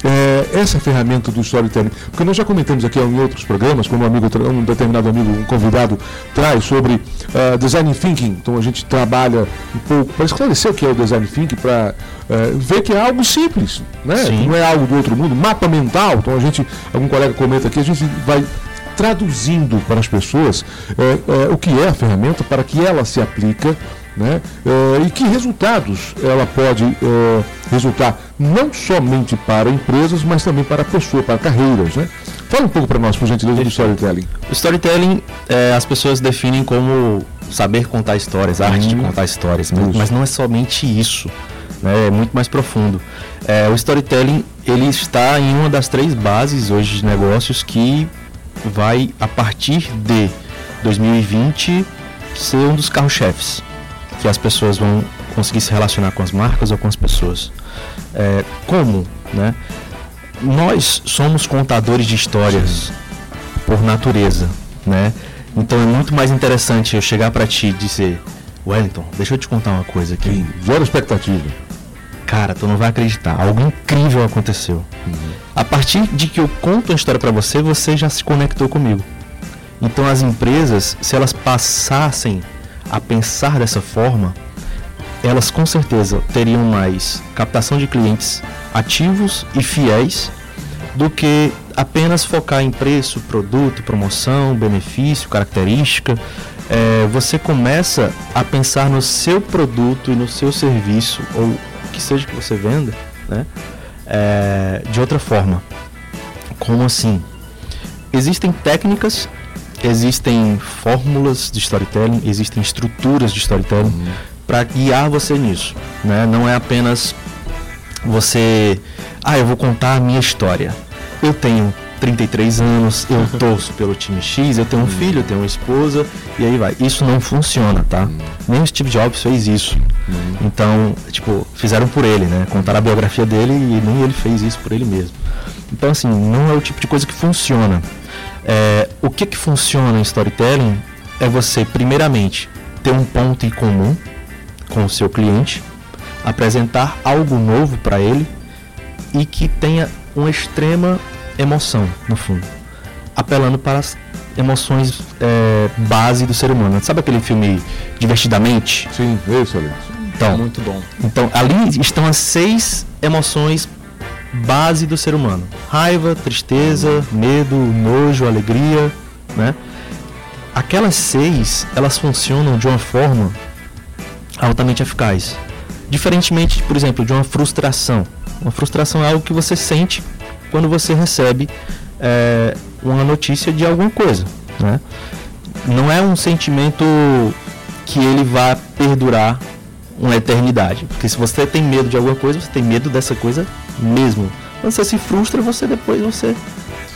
é, essa ferramenta do storytelling. Porque nós já comentamos aqui em outros programas, quando um, amigo, um determinado amigo, um convidado, traz sobre uh, design thinking. Então a gente trabalha um pouco para esclarecer o que é o design thinking, para uh, ver que é algo simples, né? não é algo do outro mundo. Mapa mental, então a gente, algum colega comenta aqui, a gente vai traduzindo para as pessoas é, é, o que é a ferramenta para que ela se aplica né? É, e que resultados ela pode é, resultar não somente para empresas, mas também para a pessoa, para carreiras. Né? Fala um pouco para nós, por gentileza, do storytelling. O storytelling, é, as pessoas definem como saber contar histórias, a arte de uhum. contar histórias, mas, mas não é somente isso. Né? É muito mais profundo. É, o storytelling ele está em uma das três bases hoje de negócios que vai, a partir de 2020, ser um dos carros-chefes. Que as pessoas vão conseguir se relacionar com as marcas ou com as pessoas. É, como? Né? Nós somos contadores de histórias por natureza. Né? Então é muito mais interessante eu chegar para ti e dizer: Wellington, deixa eu te contar uma coisa aqui. Zero expectativa. Cara, tu não vai acreditar. Algo incrível aconteceu. Uhum. A partir de que eu conto a história para você, você já se conectou comigo. Então as empresas, se elas passassem a pensar dessa forma, elas com certeza teriam mais captação de clientes ativos e fiéis do que apenas focar em preço, produto, promoção, benefício, característica. É, você começa a pensar no seu produto e no seu serviço, ou que seja que você venda, né? É, de outra forma. Como assim? Existem técnicas, existem fórmulas de storytelling, existem estruturas de storytelling uhum. para guiar você nisso. Né? Não é apenas você, ah, eu vou contar a minha história. Eu tenho 33 anos, eu torço pelo time X, eu tenho um filho, eu tenho uma esposa, e aí vai. Isso não funciona, tá? Nem o Steve Jobs fez isso. Então, tipo, fizeram por ele, né? Contaram a biografia dele e nem ele fez isso por ele mesmo. Então, assim, não é o tipo de coisa que funciona. É, o que que funciona em storytelling é você, primeiramente, ter um ponto em comum com o seu cliente, apresentar algo novo para ele e que tenha uma extrema emoção, no fundo. Apelando para as emoções é, base do ser humano. Sabe aquele filme Divertidamente? Sim, excelente. Então, muito bom. Então, ali estão as seis emoções base do ser humano: raiva, tristeza, medo, nojo, alegria, né? Aquelas seis, elas funcionam de uma forma altamente eficaz. Diferentemente, por exemplo, de uma frustração. Uma frustração é algo que você sente quando você recebe é, uma notícia de alguma coisa. Né? Não é um sentimento que ele vá perdurar uma eternidade. Porque se você tem medo de alguma coisa, você tem medo dessa coisa mesmo. Quando você se frustra, você depois você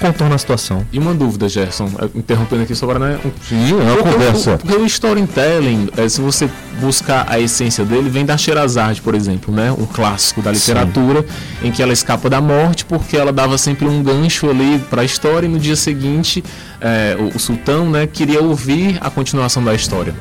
contorna a situação. E uma dúvida, Gerson, interrompendo aqui sobre né? Sim, é uma conversa. Porque o storytelling, é, se você buscar a essência dele, vem da Sherazade, por exemplo, né? Um clássico da literatura, Sim. em que ela escapa da morte porque ela dava sempre um gancho ali para a história e no dia seguinte é, o, o sultão, né, queria ouvir a continuação da história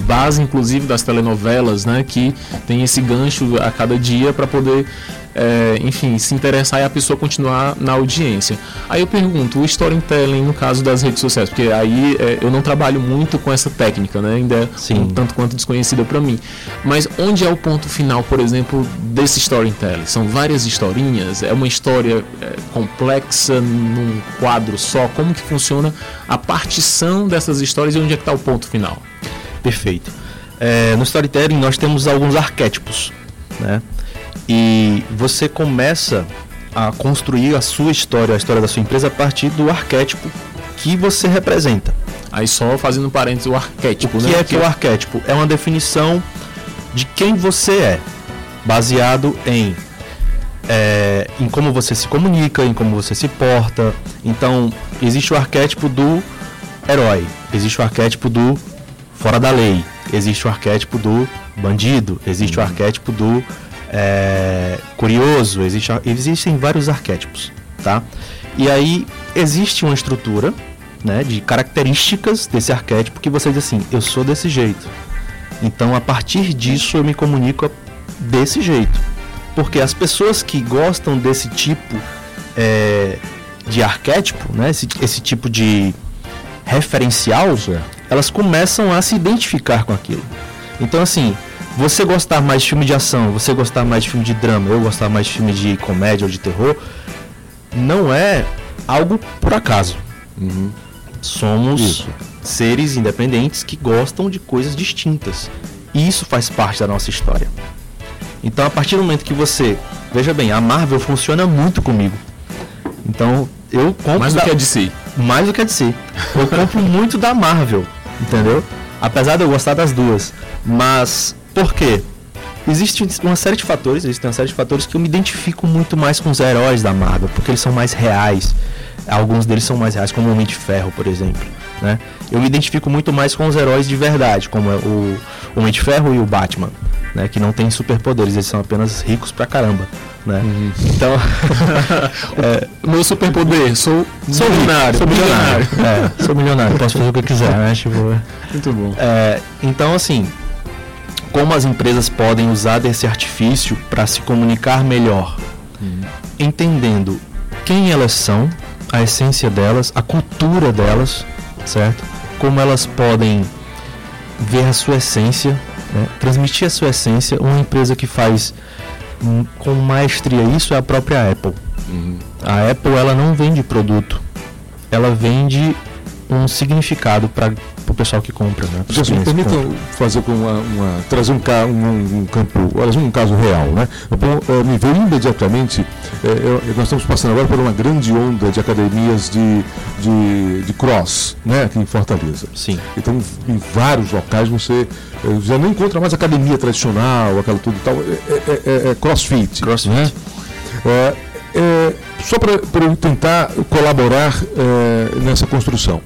base inclusive das telenovelas, né, que tem esse gancho a cada dia para poder é, enfim, se interessar e a pessoa continuar na audiência. Aí eu pergunto, o storytelling no caso das redes sociais, porque aí é, eu não trabalho muito com essa técnica, né? Ainda é Sim. um tanto quanto desconhecida para mim. Mas onde é o ponto final, por exemplo, desse storytelling? São várias historinhas? É uma história é, complexa num quadro só? Como que funciona a partição dessas histórias e onde é que está o ponto final? Perfeito. É, no storytelling nós temos alguns arquétipos, né? E você começa a construir a sua história, a história da sua empresa a partir do arquétipo que você representa. Aí só fazendo parênteses o arquétipo, o que né? é que é o arquétipo? É uma definição de quem você é, baseado em é, em como você se comunica, em como você se porta. Então, existe o arquétipo do herói, existe o arquétipo do fora da lei, existe o arquétipo do bandido, existe uhum. o arquétipo do é, curioso, existe, existem vários arquétipos, tá? E aí existe uma estrutura, né, de características desse arquétipo que você diz assim, eu sou desse jeito. Então a partir disso eu me comunico desse jeito, porque as pessoas que gostam desse tipo é, de arquétipo, né, esse, esse tipo de referencial, elas começam a se identificar com aquilo. Então assim, você gostar mais de filme de ação, você gostar mais de filme de drama, eu gostar mais de filme de comédia ou de terror, não é algo por acaso. Uhum. Somos isso. seres independentes que gostam de coisas distintas. E isso faz parte da nossa história. Então, a partir do momento que você. Veja bem, a Marvel funciona muito comigo. Então, eu compro. Mais do da, que a DC. Mais do que a DC. Eu compro muito da Marvel, entendeu? Apesar de eu gostar das duas. Mas por quê? Existe uma série de fatores, existe uma série de fatores que eu me identifico muito mais com os heróis da Marvel, porque eles são mais reais. Alguns deles são mais reais, como o Homem de Ferro, por exemplo. Né? Eu me identifico muito mais com os heróis de verdade, como é o Homem de Ferro e o Batman, né? que não têm superpoderes, eles são apenas ricos pra caramba. Né? Uhum. Então, é, meu superpoder, sou, sou milionário. Sou milionário. é, sou milionário, posso fazer o que eu quiser, né? Tipo, muito bom. É, então, assim, como as empresas podem usar desse artifício para se comunicar melhor, uhum. entendendo quem elas são, a essência delas, a cultura delas, certo? Como elas podem ver a sua essência, né? transmitir a sua essência. Uma empresa que faz hum, com maestria isso é a própria Apple. A Apple ela não vende produto, ela vende um significado para o pessoal que compra. Né? Gerson, me permitam fazer uma, uma- trazer um, um, um campo, olha, um caso real, né? Bom, eh, me veio imediatamente, eh, eu- nós estamos passando agora por uma grande onda de academias de, de, de cross, né, aqui em Fortaleza. Sim. Então, em vários locais você eh, já não encontra mais academia tradicional, aquela tudo e tal, é, é- é- é crossfit. Crossfit. Né? É, é, só para eu tentar colaborar é, nessa construção.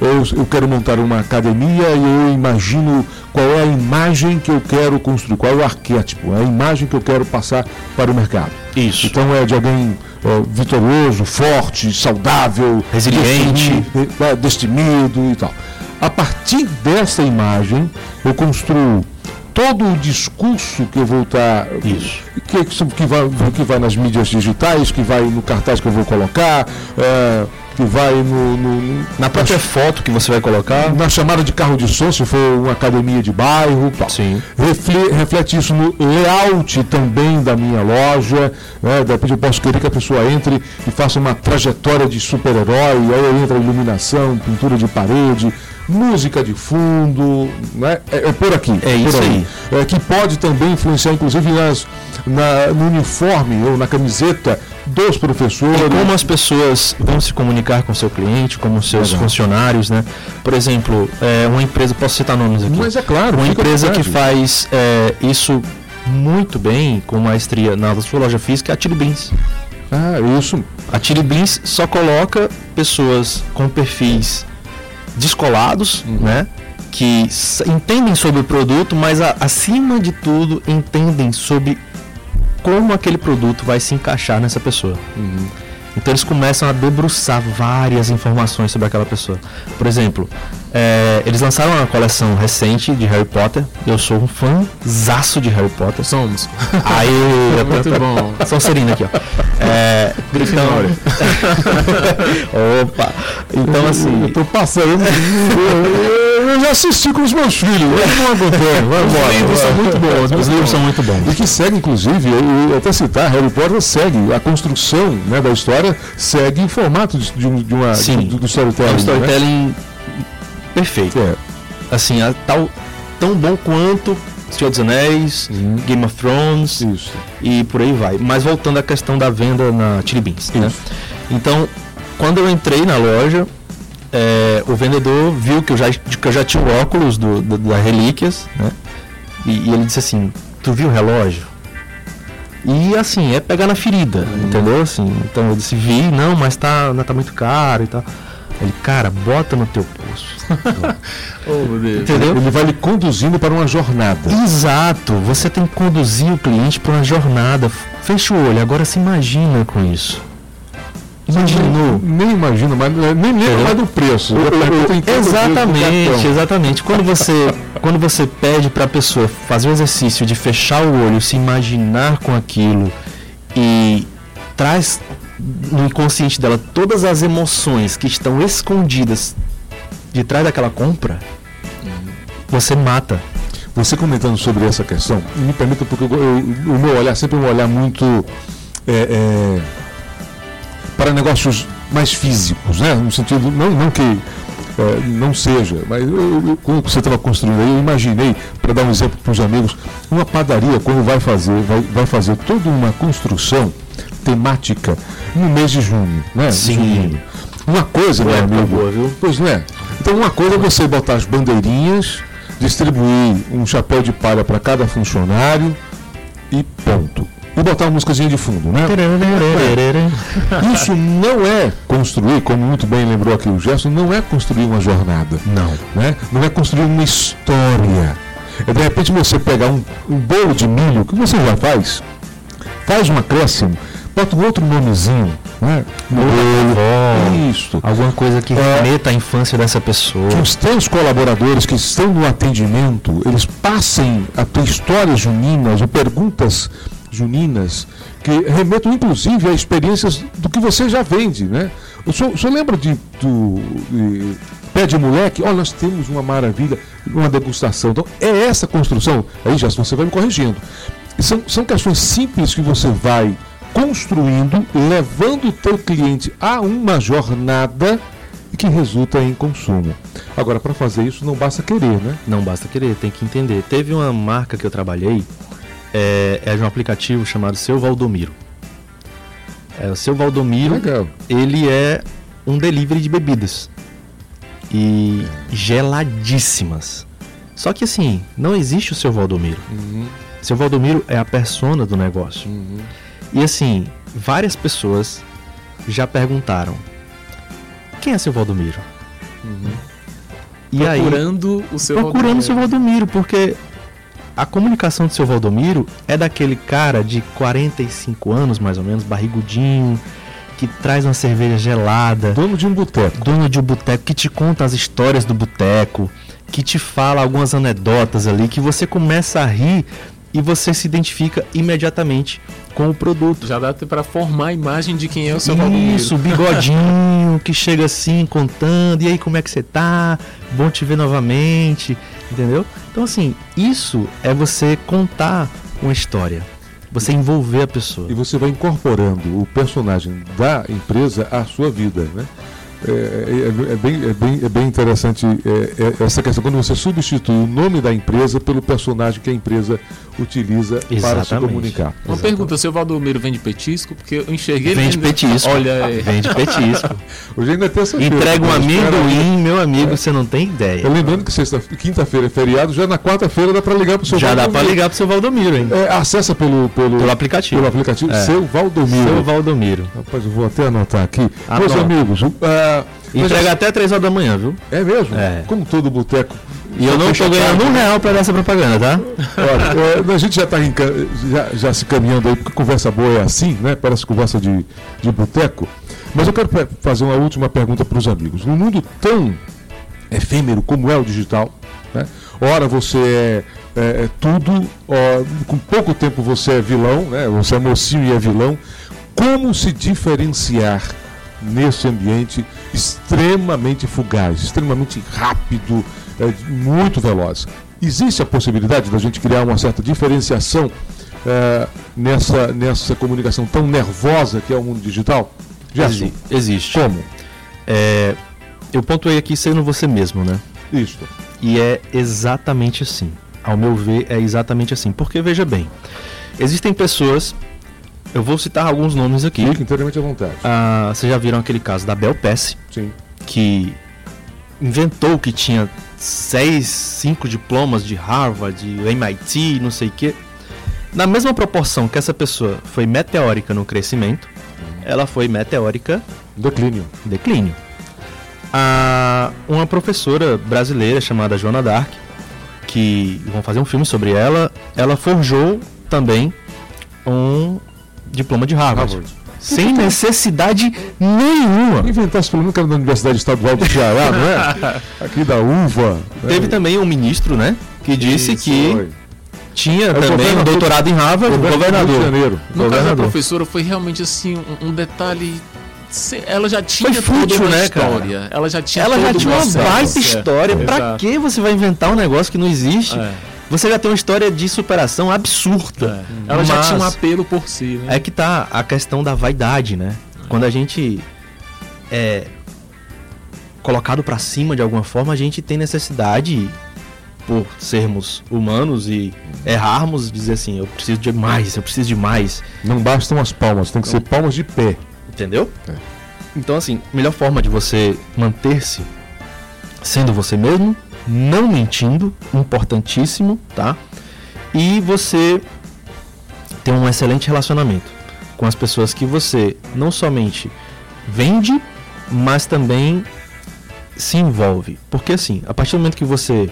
Eu, eu quero montar uma academia e eu imagino qual é a imagem que eu quero construir, qual é o arquétipo, a imagem que eu quero passar para o mercado. Isso. Então é de alguém ó, vitorioso, forte, saudável, Resiliente. destemido, né, destemido e tal. A partir dessa imagem, eu construo todo o discurso que eu vou estar. Isso. Que, que, vai, que vai nas mídias digitais, que vai no cartaz que eu vou colocar, é, que vai no, no- Na própria foto que você vai colocar. na chamada de carro de som, se for uma academia de bairro. Tal. Sim. Refle- reflete isso no layout também da minha loja. Né? De repente eu posso querer que a pessoa entre e faça uma trajetória de super-herói, aí entra iluminação, pintura de parede, música de fundo, né? é, é por aqui. É isso aí. É, que pode também influenciar, inclusive, nas, na- no uniforme ou na camiseta dos professores. E como as pessoas vão se comunicar com seu cliente, como seus Legal. funcionários, né? Por exemplo, é, uma empresa, posso citar nomes aqui? Mas é claro, uma empresa que faz é, isso muito bem, com maestria na sua loja física, é a Chili Beans. Ah, isso. A Chili Beans só coloca pessoas com perfis descolados, né? Que entendem sobre o produto, mas a- acima de tudo entendem sobre como aquele produto vai se encaixar nessa pessoa. Então eles começam a debruçar várias informações sobre aquela pessoa. Por exemplo, é, eles lançaram uma coleção recente de Harry Potter. Eu sou um fãzaço de Harry Potter. Somos. Aí, Muito bom. Sonserina aqui, ó. É, Grifinória. Opa! Então assim. Eu tô passando. já assisti com os meus filhos. Eu não aguentando. Vai embora. livros são muito bons, Os livros são muito bons. E que segue, inclusive, eu, eu até citar, Harry Potter segue a construção né, da história, segue em formato de, de, um- de uma, Sim. do, do É storytelling. um né? storytelling perfeito. É. Assim, a tal, tão bom quanto Senhor dos Anéis, Game of Thrones Isso. e por aí vai. Mas voltando à questão da venda na Chili Beans, né? Então, quando eu entrei na loja, é, o vendedor viu que eu já, que eu já tinha o óculos do, do- da Relíquias, né? E, e ele disse assim, tu viu o relógio? E assim, é pegar na ferida, entendeu? Assim, então eu disse, vi, não, mas tá, não tá muito caro e tal. Ele, cara, bota no teu pulso. Oh. Entendeu? Ele vai lhe conduzindo para uma jornada. Exato, você tem que conduzir o cliente para uma jornada. Fecha o olho, agora se imagina com isso. Imaginou? Nem imagino, mas nem lembro Entendeu? mais do preço. Exatamente, exatamente. Quando você, quando você pede para a pessoa fazer o exercício de fechar o olho, se imaginar com aquilo e traz no inconsciente dela todas as emoções que estão escondidas de trás daquela compra, você mata. Você comentando sobre essa questão, me permita, porque eu- eu- o meu olhar sempre é um olhar muito é, é, para negócios mais físicos, né? No sentido, não, não que é, não seja, mas eu, eu- quando você estava construindo aí, eu imaginei, para dar um exemplo para os amigos, uma padaria quando vai fazer, vai, vai fazer toda uma construção temática no mês de junho, né? Sim. Junho. Uma coisa, meu amigo, boa, viu? Pois não é. Então uma coisa é você botar as bandeirinhas, distribuir um chapéu de palha para cada funcionário e ponto. E botar uma musicazinha de fundo, né? Isso não é construir, como muito bem lembrou aqui o Gerson, não é construir uma jornada. Não. Né? Não é construir uma história. É de repente você pegar um, um bolo de milho, que você já faz, faz um acréscimo, bota um outro nomezinho, né? Bolo. Isso. Alguma coisa que É. remeta à infância dessa pessoa. que os teus colaboradores que estão no atendimento, eles passem a ter histórias juninas ou perguntas juninas que remetam inclusive a experiências do que você já vende, né? O senhor, o senhor lembra de, do, de pé de moleque? Olha, nós temos uma maravilha. uma degustação. Então, é essa construção. Aí, já você vai me corrigindo. São, são questões simples que você vai construindo, levando o teu cliente a uma jornada que resulta em consumo. Agora, para fazer isso, não basta querer, né? Não basta querer, tem que entender. Teve uma marca que eu trabalhei, é, é de um aplicativo chamado Seu Valdomiro. É, o Seu Valdomiro, Legal. ele é um delivery de bebidas. E geladíssimas. Só que assim, não existe o Seu Valdomiro. Seu Valdomiro é a persona do negócio. E assim, várias pessoas já perguntaram: quem é seu Valdomiro? E aí, Procurando o seu procurando o seu Valdomiro. Valdomiro, porque a comunicação do seu Valdomiro é daquele cara de 45 anos, mais ou menos, barrigudinho, que traz uma cerveja gelada, Dono de um boteco. dono de um boteco, que te conta as histórias do boteco, que te fala algumas anedotas ali, que você começa a rir e você se identifica imediatamente com o produto. Já dá para formar a imagem de quem é o seu Valdomiro. Isso, bigodinho que chega assim contando, e aí como é que você tá? Bom te ver novamente, entendeu? Então assim, isso é você contar uma história, você envolver a pessoa. E você vai incorporando o personagem da empresa à sua vida, né? É, é- é bem, é bem- é bem interessante é, é, essa questão, quando você substitui o nome da empresa pelo personagem que a empresa utiliza para se Exatamente. comunicar. Uma pergunta, seu Valdomiro vende petisco? Porque eu enxerguei ele Vende petisco. Olha, é, Vende petisco. Hoje ainda é terça-feira. Entrega um espera- amendoim, meu amigo, você não tem ideia. Eu lembrando que sexta, quinta-feira é feriado, já na quarta-feira dá para ligar para o seu Já dá pra Valdomiro. ligar pro seu Valdomiro, hein? É, acessa pelo, pelo, Pelo aplicativo. pelo aplicativo É. Seu Valdomiro. Seu Valdomiro. Rapaz, eu vou até anotar aqui. Meus Anota. amigos, o- ah, mas Entrega até 3 horas da manhã, viu? É mesmo? É. Como todo boteco. E eu não tô ganhando um real pra dar essa propaganda, tá? Olha, é, a gente já está já, já se caminhando aí, porque conversa boa é assim, né? Parece conversa de, de boteco. Mas eu quero fazer uma última pergunta para os amigos. Num mundo tão efêmero como é o digital, né? Ora você é, é- é tudo, ó, com pouco tempo você é vilão, né? Você é mocinho e é vilão. Como se diferenciar nesse ambiente extremamente fugaz, extremamente rápido, é, muito veloz? Existe a possibilidade da gente criar uma certa diferenciação é, nessa, nessa comunicação tão nervosa que é o mundo digital? Gerson, Exi- Existe. como? É, eu pontuei aqui sendo você mesmo, né? Isso. E é exatamente assim. Ao meu ver, é exatamente assim. Porque veja bem, existem pessoas. Eu vou citar alguns nomes aqui. Fique inteiramente à vontade. Ah, vocês já viram aquele caso da Bel Pesce, Sim. que inventou que tinha seis, cinco diplomas de Harvard, de MIT, não sei o quê. Na mesma proporção que essa pessoa foi meteórica no crescimento, ela foi meteórica Declínio. declínio. A, uma professora brasileira chamada Joana Dark, que vão fazer um filme sobre ela, ela forjou também um diploma de Harvard. Harvard. Sem necessidade nenhuma. Inventasse pelo menos que era da Universidade Estadual do Ceará, não é? Aqui da uva. né? Teve também um ministro, né? Que disse Isso, que foi. tinha o também um governador- doutorado em Harvard, Governo do Rio de governador. Janeiro. no caso da governador. professora, foi realmente assim um, um detalhe. Ela já tinha Foi fútil, toda uma né, cara? história. Ela já tinha Ela já tinha um uma baita É, história. Pra exato. que você vai inventar um negócio que não existe? É, Você já tem uma história de superação absurda. é. Ela já tinha um apelo por si, né? É que tá a questão da vaidade, né? Quando a gente é colocado pra cima de alguma forma, a gente tem necessidade, por sermos humanos e errarmos, dizer assim, eu preciso de mais, eu preciso de mais, Não bastam as palmas, tem que ser palmas de pé. entendeu? É. Então, assim, melhor forma de você manter-se sendo você mesmo, não mentindo, importantíssimo, tá? E você ter um excelente relacionamento com as pessoas que você não somente vende, mas também se envolve. Porque assim, a partir do momento que você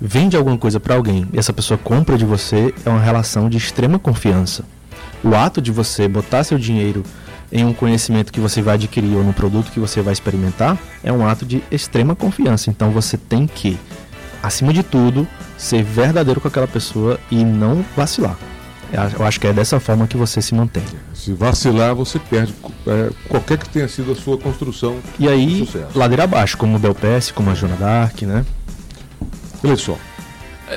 vende alguma coisa para alguém e essa pessoa compra de você, é uma relação de extrema confiança. O ato de você botar seu dinheiro em um conhecimento que você vai adquirir ou num produto que você vai experimentar é um ato de extrema confiança. Então você tem que, acima de tudo, ser verdadeiro com aquela pessoa e não vacilar. Eu acho que é dessa forma que você se mantém. Se vacilar, você perde é, qualquer que tenha sido a sua construção. E aí, ladeira abaixo, como o Belpes, como a Joana Dark, né? Eleição.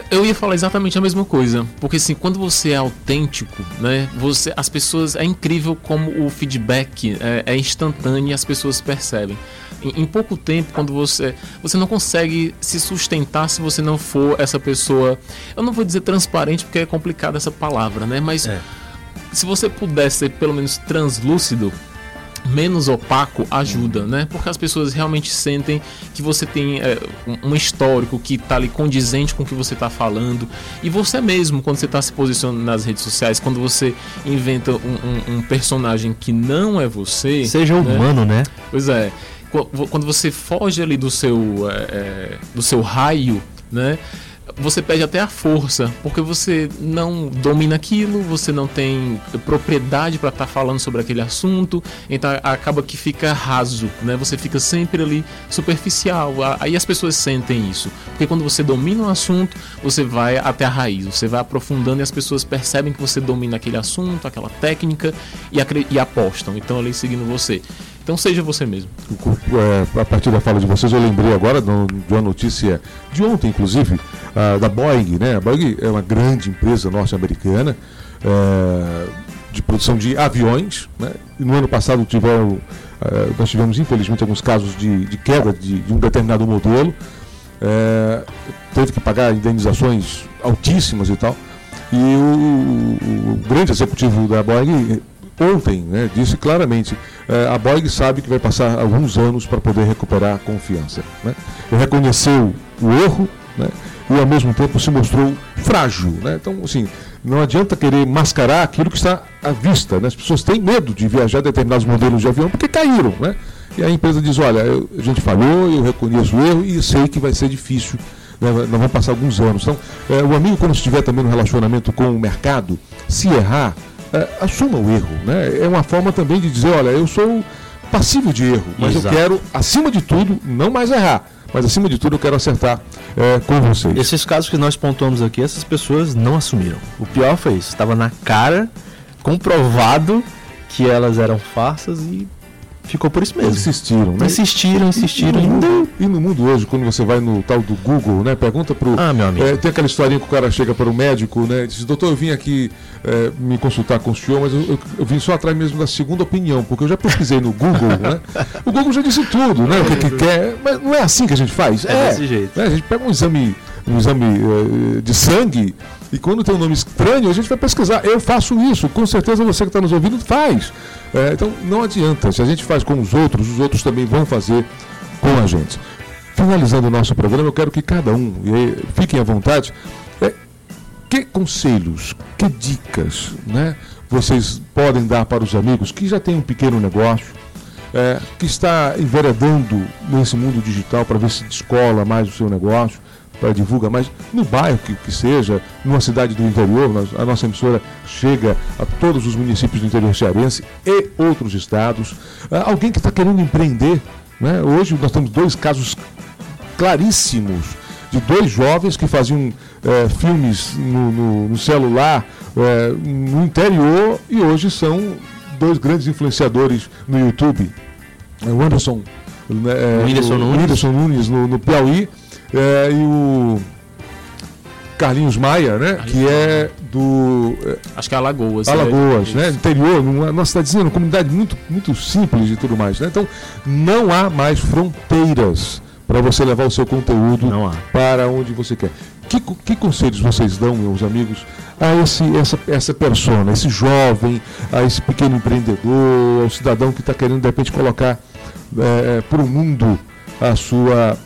Eu ia falar exatamente a mesma coisa, porque assim, quando você é autêntico, né, você, as pessoas, é incrível como o feedback é, é instantâneo e as pessoas percebem. Em, em, pouco tempo, quando você, você não consegue se sustentar se você não for essa pessoa, eu não vou dizer transparente porque é complicada essa palavra, né, mas é. se você pudesse ser pelo menos translúcido, menos opaco ajuda, né? Porque as pessoas realmente sentem que você tem é, um histórico que está ali condizente com o que você está falando. E você mesmo, quando você está se posicionando nas redes sociais, quando você inventa um, um, um personagem que não é você. Seja né? humano, né? Pois é. Quando você foge ali do seu, é, é do seu raio, né? Você perde até a força, porque você não domina aquilo, você não tem propriedade para estar tá falando sobre aquele assunto, então acaba que fica raso, né? Você fica sempre ali superficial. Aí as pessoas sentem isso, porque quando você domina um assunto, você vai até a raiz, você vai aprofundando e as pessoas percebem que você domina aquele assunto, aquela técnica e, e apostam, então ali seguindo você. Então seja você mesmo. É, a partir da fala de vocês, eu lembrei agora de uma notícia de ontem, inclusive, da Boeing. Né? A Boeing é uma grande empresa norte-americana é, de produção de aviões. Né? No ano passado tiveram, é, nós tivemos, infelizmente, alguns casos de, de queda de, de, um determinado modelo. É, teve que pagar indenizações altíssimas e tal. E o, o grande executivo da Boeing ontem né, disse claramente eh, a Boeing sabe que vai passar alguns anos para poder recuperar a confiança. Né? Reconheceu o erro né, e ao mesmo tempo se mostrou frágil. Né? Então, assim, não adianta querer mascarar aquilo que está à vista. Né? As pessoas têm medo de viajar determinados modelos de avião porque caíram. Né? E a empresa diz, olha, eu, a gente falhou, eu reconheço o erro e sei que vai ser difícil. Né? Nós vamos passar alguns anos. Então, eh, o amigo, quando estiver também no relacionamento com o mercado, se errar, é, assuma o erro. Né? É uma forma também de dizer, olha, eu sou passivo de erro, mas Exato. eu quero, acima de tudo, não mais errar. Mas acima de tudo eu quero acertar é, com vocês. Esses casos que nós pontuamos aqui, essas pessoas não assumiram. O pior foi isso. Estava na cara, comprovado que elas eram farsas e ficou por isso mesmo. Insistiram, né? Insistiram, insistiram. E no, mundo, e no mundo hoje, quando você vai no tal do Google, né? Pergunta pro. Ah, meu amigo. É, tem aquela historinha que o cara chega para o médico, né? Diz, doutor, eu vim aqui é, me consultar com o senhor, mas eu, eu, eu, vim só atrás mesmo da segunda opinião, porque eu já pesquisei no Google, né? O Google já disse tudo, né? O que, que quer. Mas não é assim que a gente faz. É, é desse jeito. Né? A gente pega um exame, um exame uh, de sangue e quando tem um nome estranho, a gente vai pesquisar. Eu faço isso, com certeza você que está nos ouvindo faz. É, então não adianta. Se a gente faz com os outros, os outros também vão fazer com a gente. Finalizando o nosso programa, eu quero que cada um, aí, fiquem à vontade, é, que conselhos, que dicas né, vocês podem dar para os amigos que já têm um pequeno negócio, é, que está enveredando nesse mundo digital para ver se descola mais o seu negócio, para divulgar mais, no bairro que, que seja, numa cidade do interior, nós, a nossa emissora chega a todos os municípios do interior cearense e outros estados. Ah, alguém que está querendo empreender, né? hoje nós temos dois casos claríssimos de dois jovens que faziam é, filmes no, no, no celular é, no interior e hoje são dois grandes influenciadores no YouTube. O Anderson, né, o Whindersson Nunes, Nunes no, no Piauí é, e o Carlinhos Maia, né? Carlinhos que é do. É, Acho que é Alagoas. Alagoas, né? Interior, numa, numa cidadezinha, uma comunidade muito, muito simples e tudo mais. Né? Então, não há mais fronteiras para você levar o seu conteúdo para onde você quer. Que, que conselhos vocês dão, meus amigos, a esse, essa, essa persona, esse jovem, a esse pequeno empreendedor, ao cidadão que está querendo de repente colocar é, para o mundo a sua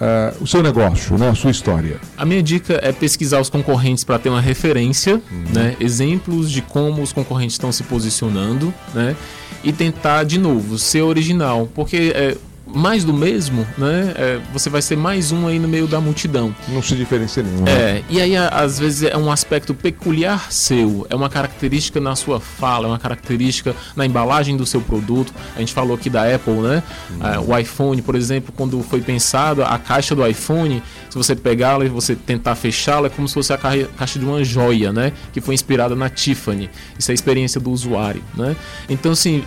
Uh, o seu negócio, né, a sua história? A minha dica é pesquisar os concorrentes para ter uma referência, uhum. né, exemplos de como os concorrentes estão se posicionando, né, e tentar de novo ser original, porque é, mais do mesmo, né? É, você vai ser mais um aí no meio da multidão. Não se diferencia nenhum. Né? É, e aí às vezes é um aspecto peculiar seu, é uma característica na sua fala, é uma característica na embalagem do seu produto. A gente falou aqui da Apple, né? Uhum. o iPhone, por exemplo, quando foi pensado, a caixa do iPhone, se você pegá-la e você tentar fechá-la, é como se fosse a caixa de uma joia, né? Que foi inspirada na Tiffany. Isso é a experiência do usuário, né? Então, assim,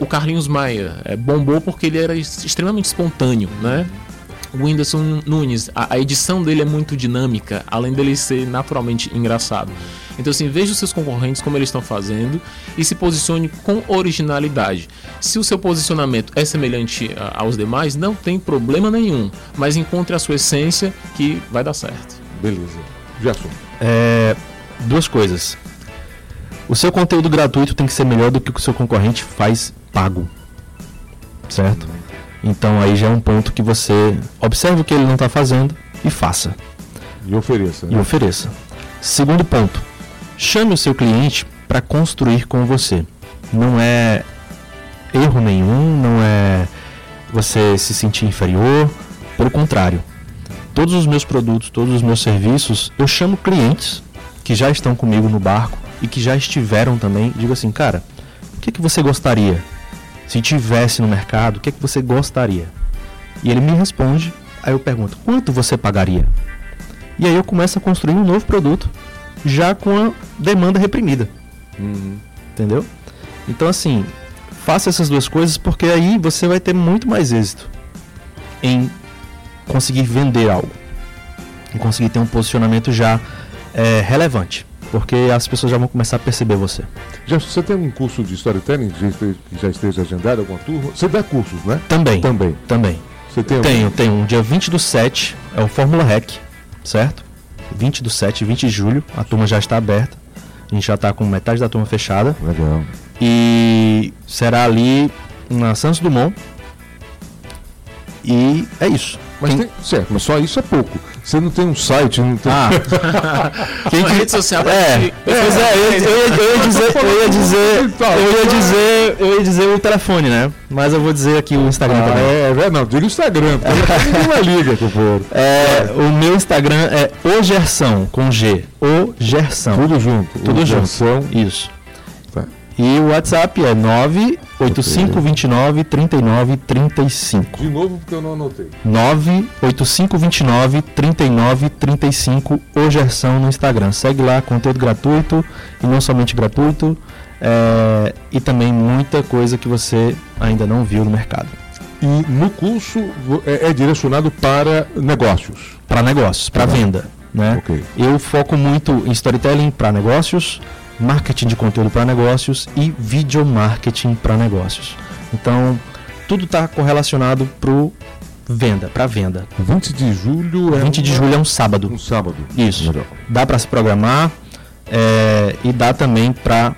o Carlinhos Maia é, bombou porque ele era extremamente espontâneo, né? o Whindersson Nunes, a, a, edição dele é muito dinâmica, além dele ser naturalmente engraçado. Então, assim, veja os seus concorrentes como eles estão fazendo e se posicione com originalidade. Se o seu posicionamento é semelhante a, aos demais, não tem problema nenhum, mas encontre a sua essência que vai dar certo. Beleza. Gerson. É, duas coisas. O seu conteúdo gratuito tem que ser melhor do que o que o seu concorrente faz pago. Certo? Então aí já é um ponto que você observe o que ele não está fazendo e faça. E ofereça. Né? E ofereça. Segundo ponto, chame o seu cliente para construir com você. Não é erro nenhum, não é você se sentir inferior, pelo contrário. Todos os meus produtos, todos os meus serviços, eu chamo clientes que já estão comigo no barco e que já estiveram também, digo assim, cara, o que, que você gostaria? Se tivesse no mercado, o que, que você gostaria? E ele me responde, aí eu pergunto, quanto você pagaria? E aí eu começo a construir um novo produto, já com a demanda reprimida. Uhum. Entendeu? Então assim, faça essas duas coisas porque aí você vai ter muito mais êxito em conseguir vender algo, em conseguir ter um posicionamento já é, relevante porque as pessoas já vão começar a perceber você. Já você tem um curso de storytelling que já esteja agendado, alguma turma? Você dá cursos, né? Também. Também. Também. Você tem tenho, algum? tenho. Um dia 20 do 7 é o Fórmula Rec, certo? 20 do 7, 20 de julho, a turma já está aberta. A gente já está com metade da turma fechada. Legal. E será ali na Santos Dumont. E é isso. Mas tem... tem... certo, mas só isso é pouco. Você não tem um site, não tem. Ah. Quem que... rede social é, é, pois é, eu, eu, eu, eu, ia dizer, eu ia dizer, eu ia dizer, eu ia dizer o telefone, né? Mas eu vou dizer aqui o Instagram ah, também. É, é, não, diga o Instagram, porque ninguém liga, por É, o meu Instagram é o Gerson com G, o Gerson. Tudo junto. Tudo o junto. Gerson. Isso. E o WhatsApp é 98529 3935. De novo, porque eu não anotei. 98529 3935, o Gerson no Instagram. Segue lá, conteúdo gratuito e não somente gratuito, é, e também muita coisa que você ainda não viu no mercado. E no curso é, é direcionado para negócios? Para negócios, para venda. Né? Okay. Eu foco muito em storytelling para negócios marketing de conteúdo para negócios e video marketing para negócios. Então, tudo está correlacionado para venda, para venda. 20 de julho é 20 de julho é um sábado. Um sábado. Isso. Legal. Dá para se programar é, e dá também para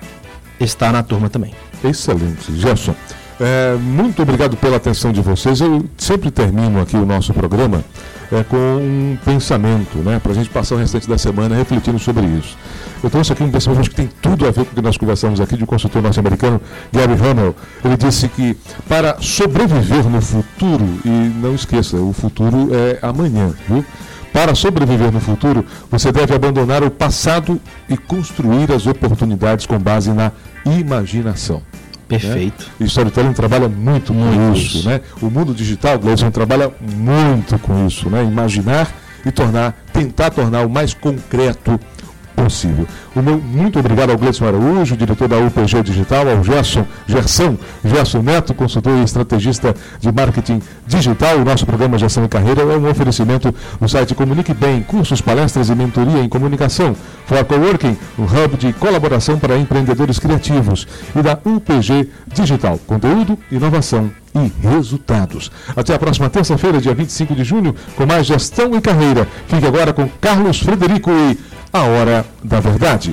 estar na turma também. Excelente, Gerson. É, muito obrigado pela atenção de vocês. Eu sempre termino aqui o nosso programa é, com um pensamento, né, para a gente passar o restante da semana refletindo sobre isso. Eu trouxe aqui um pensamento que tem tudo a ver com o que nós conversamos aqui de um consultor norte-americano, Gary Hamel. Ele disse que para sobreviver no futuro, e não esqueça, o futuro é amanhã, viu? Para sobreviver no futuro, você deve abandonar o passado e construir as oportunidades com base na imaginação. Perfeito. Né? E o storytelling trabalha muito, muito com isso, isso, né? O mundo digital, Gleison, trabalha muito com isso, né? Imaginar e tornar, tentar tornar o mais concreto possível. O meu muito obrigado ao Gleison Araújo, diretor da UPG Digital, ao Gerson, Gerson, Gerson Neto, consultor e estrategista de marketing digital. O nosso programa Gestão e Carreira é um oferecimento do site Comunique Bem, cursos, palestras e mentoria em comunicação. For Coworking, um hub de colaboração para empreendedores criativos. E da UPG Digital, conteúdo, inovação e resultados. Até a próxima terça-feira, dia 25 de junho, com mais Gestão e Carreira. Fique agora com Carlos Frederico e a Hora da Verdade.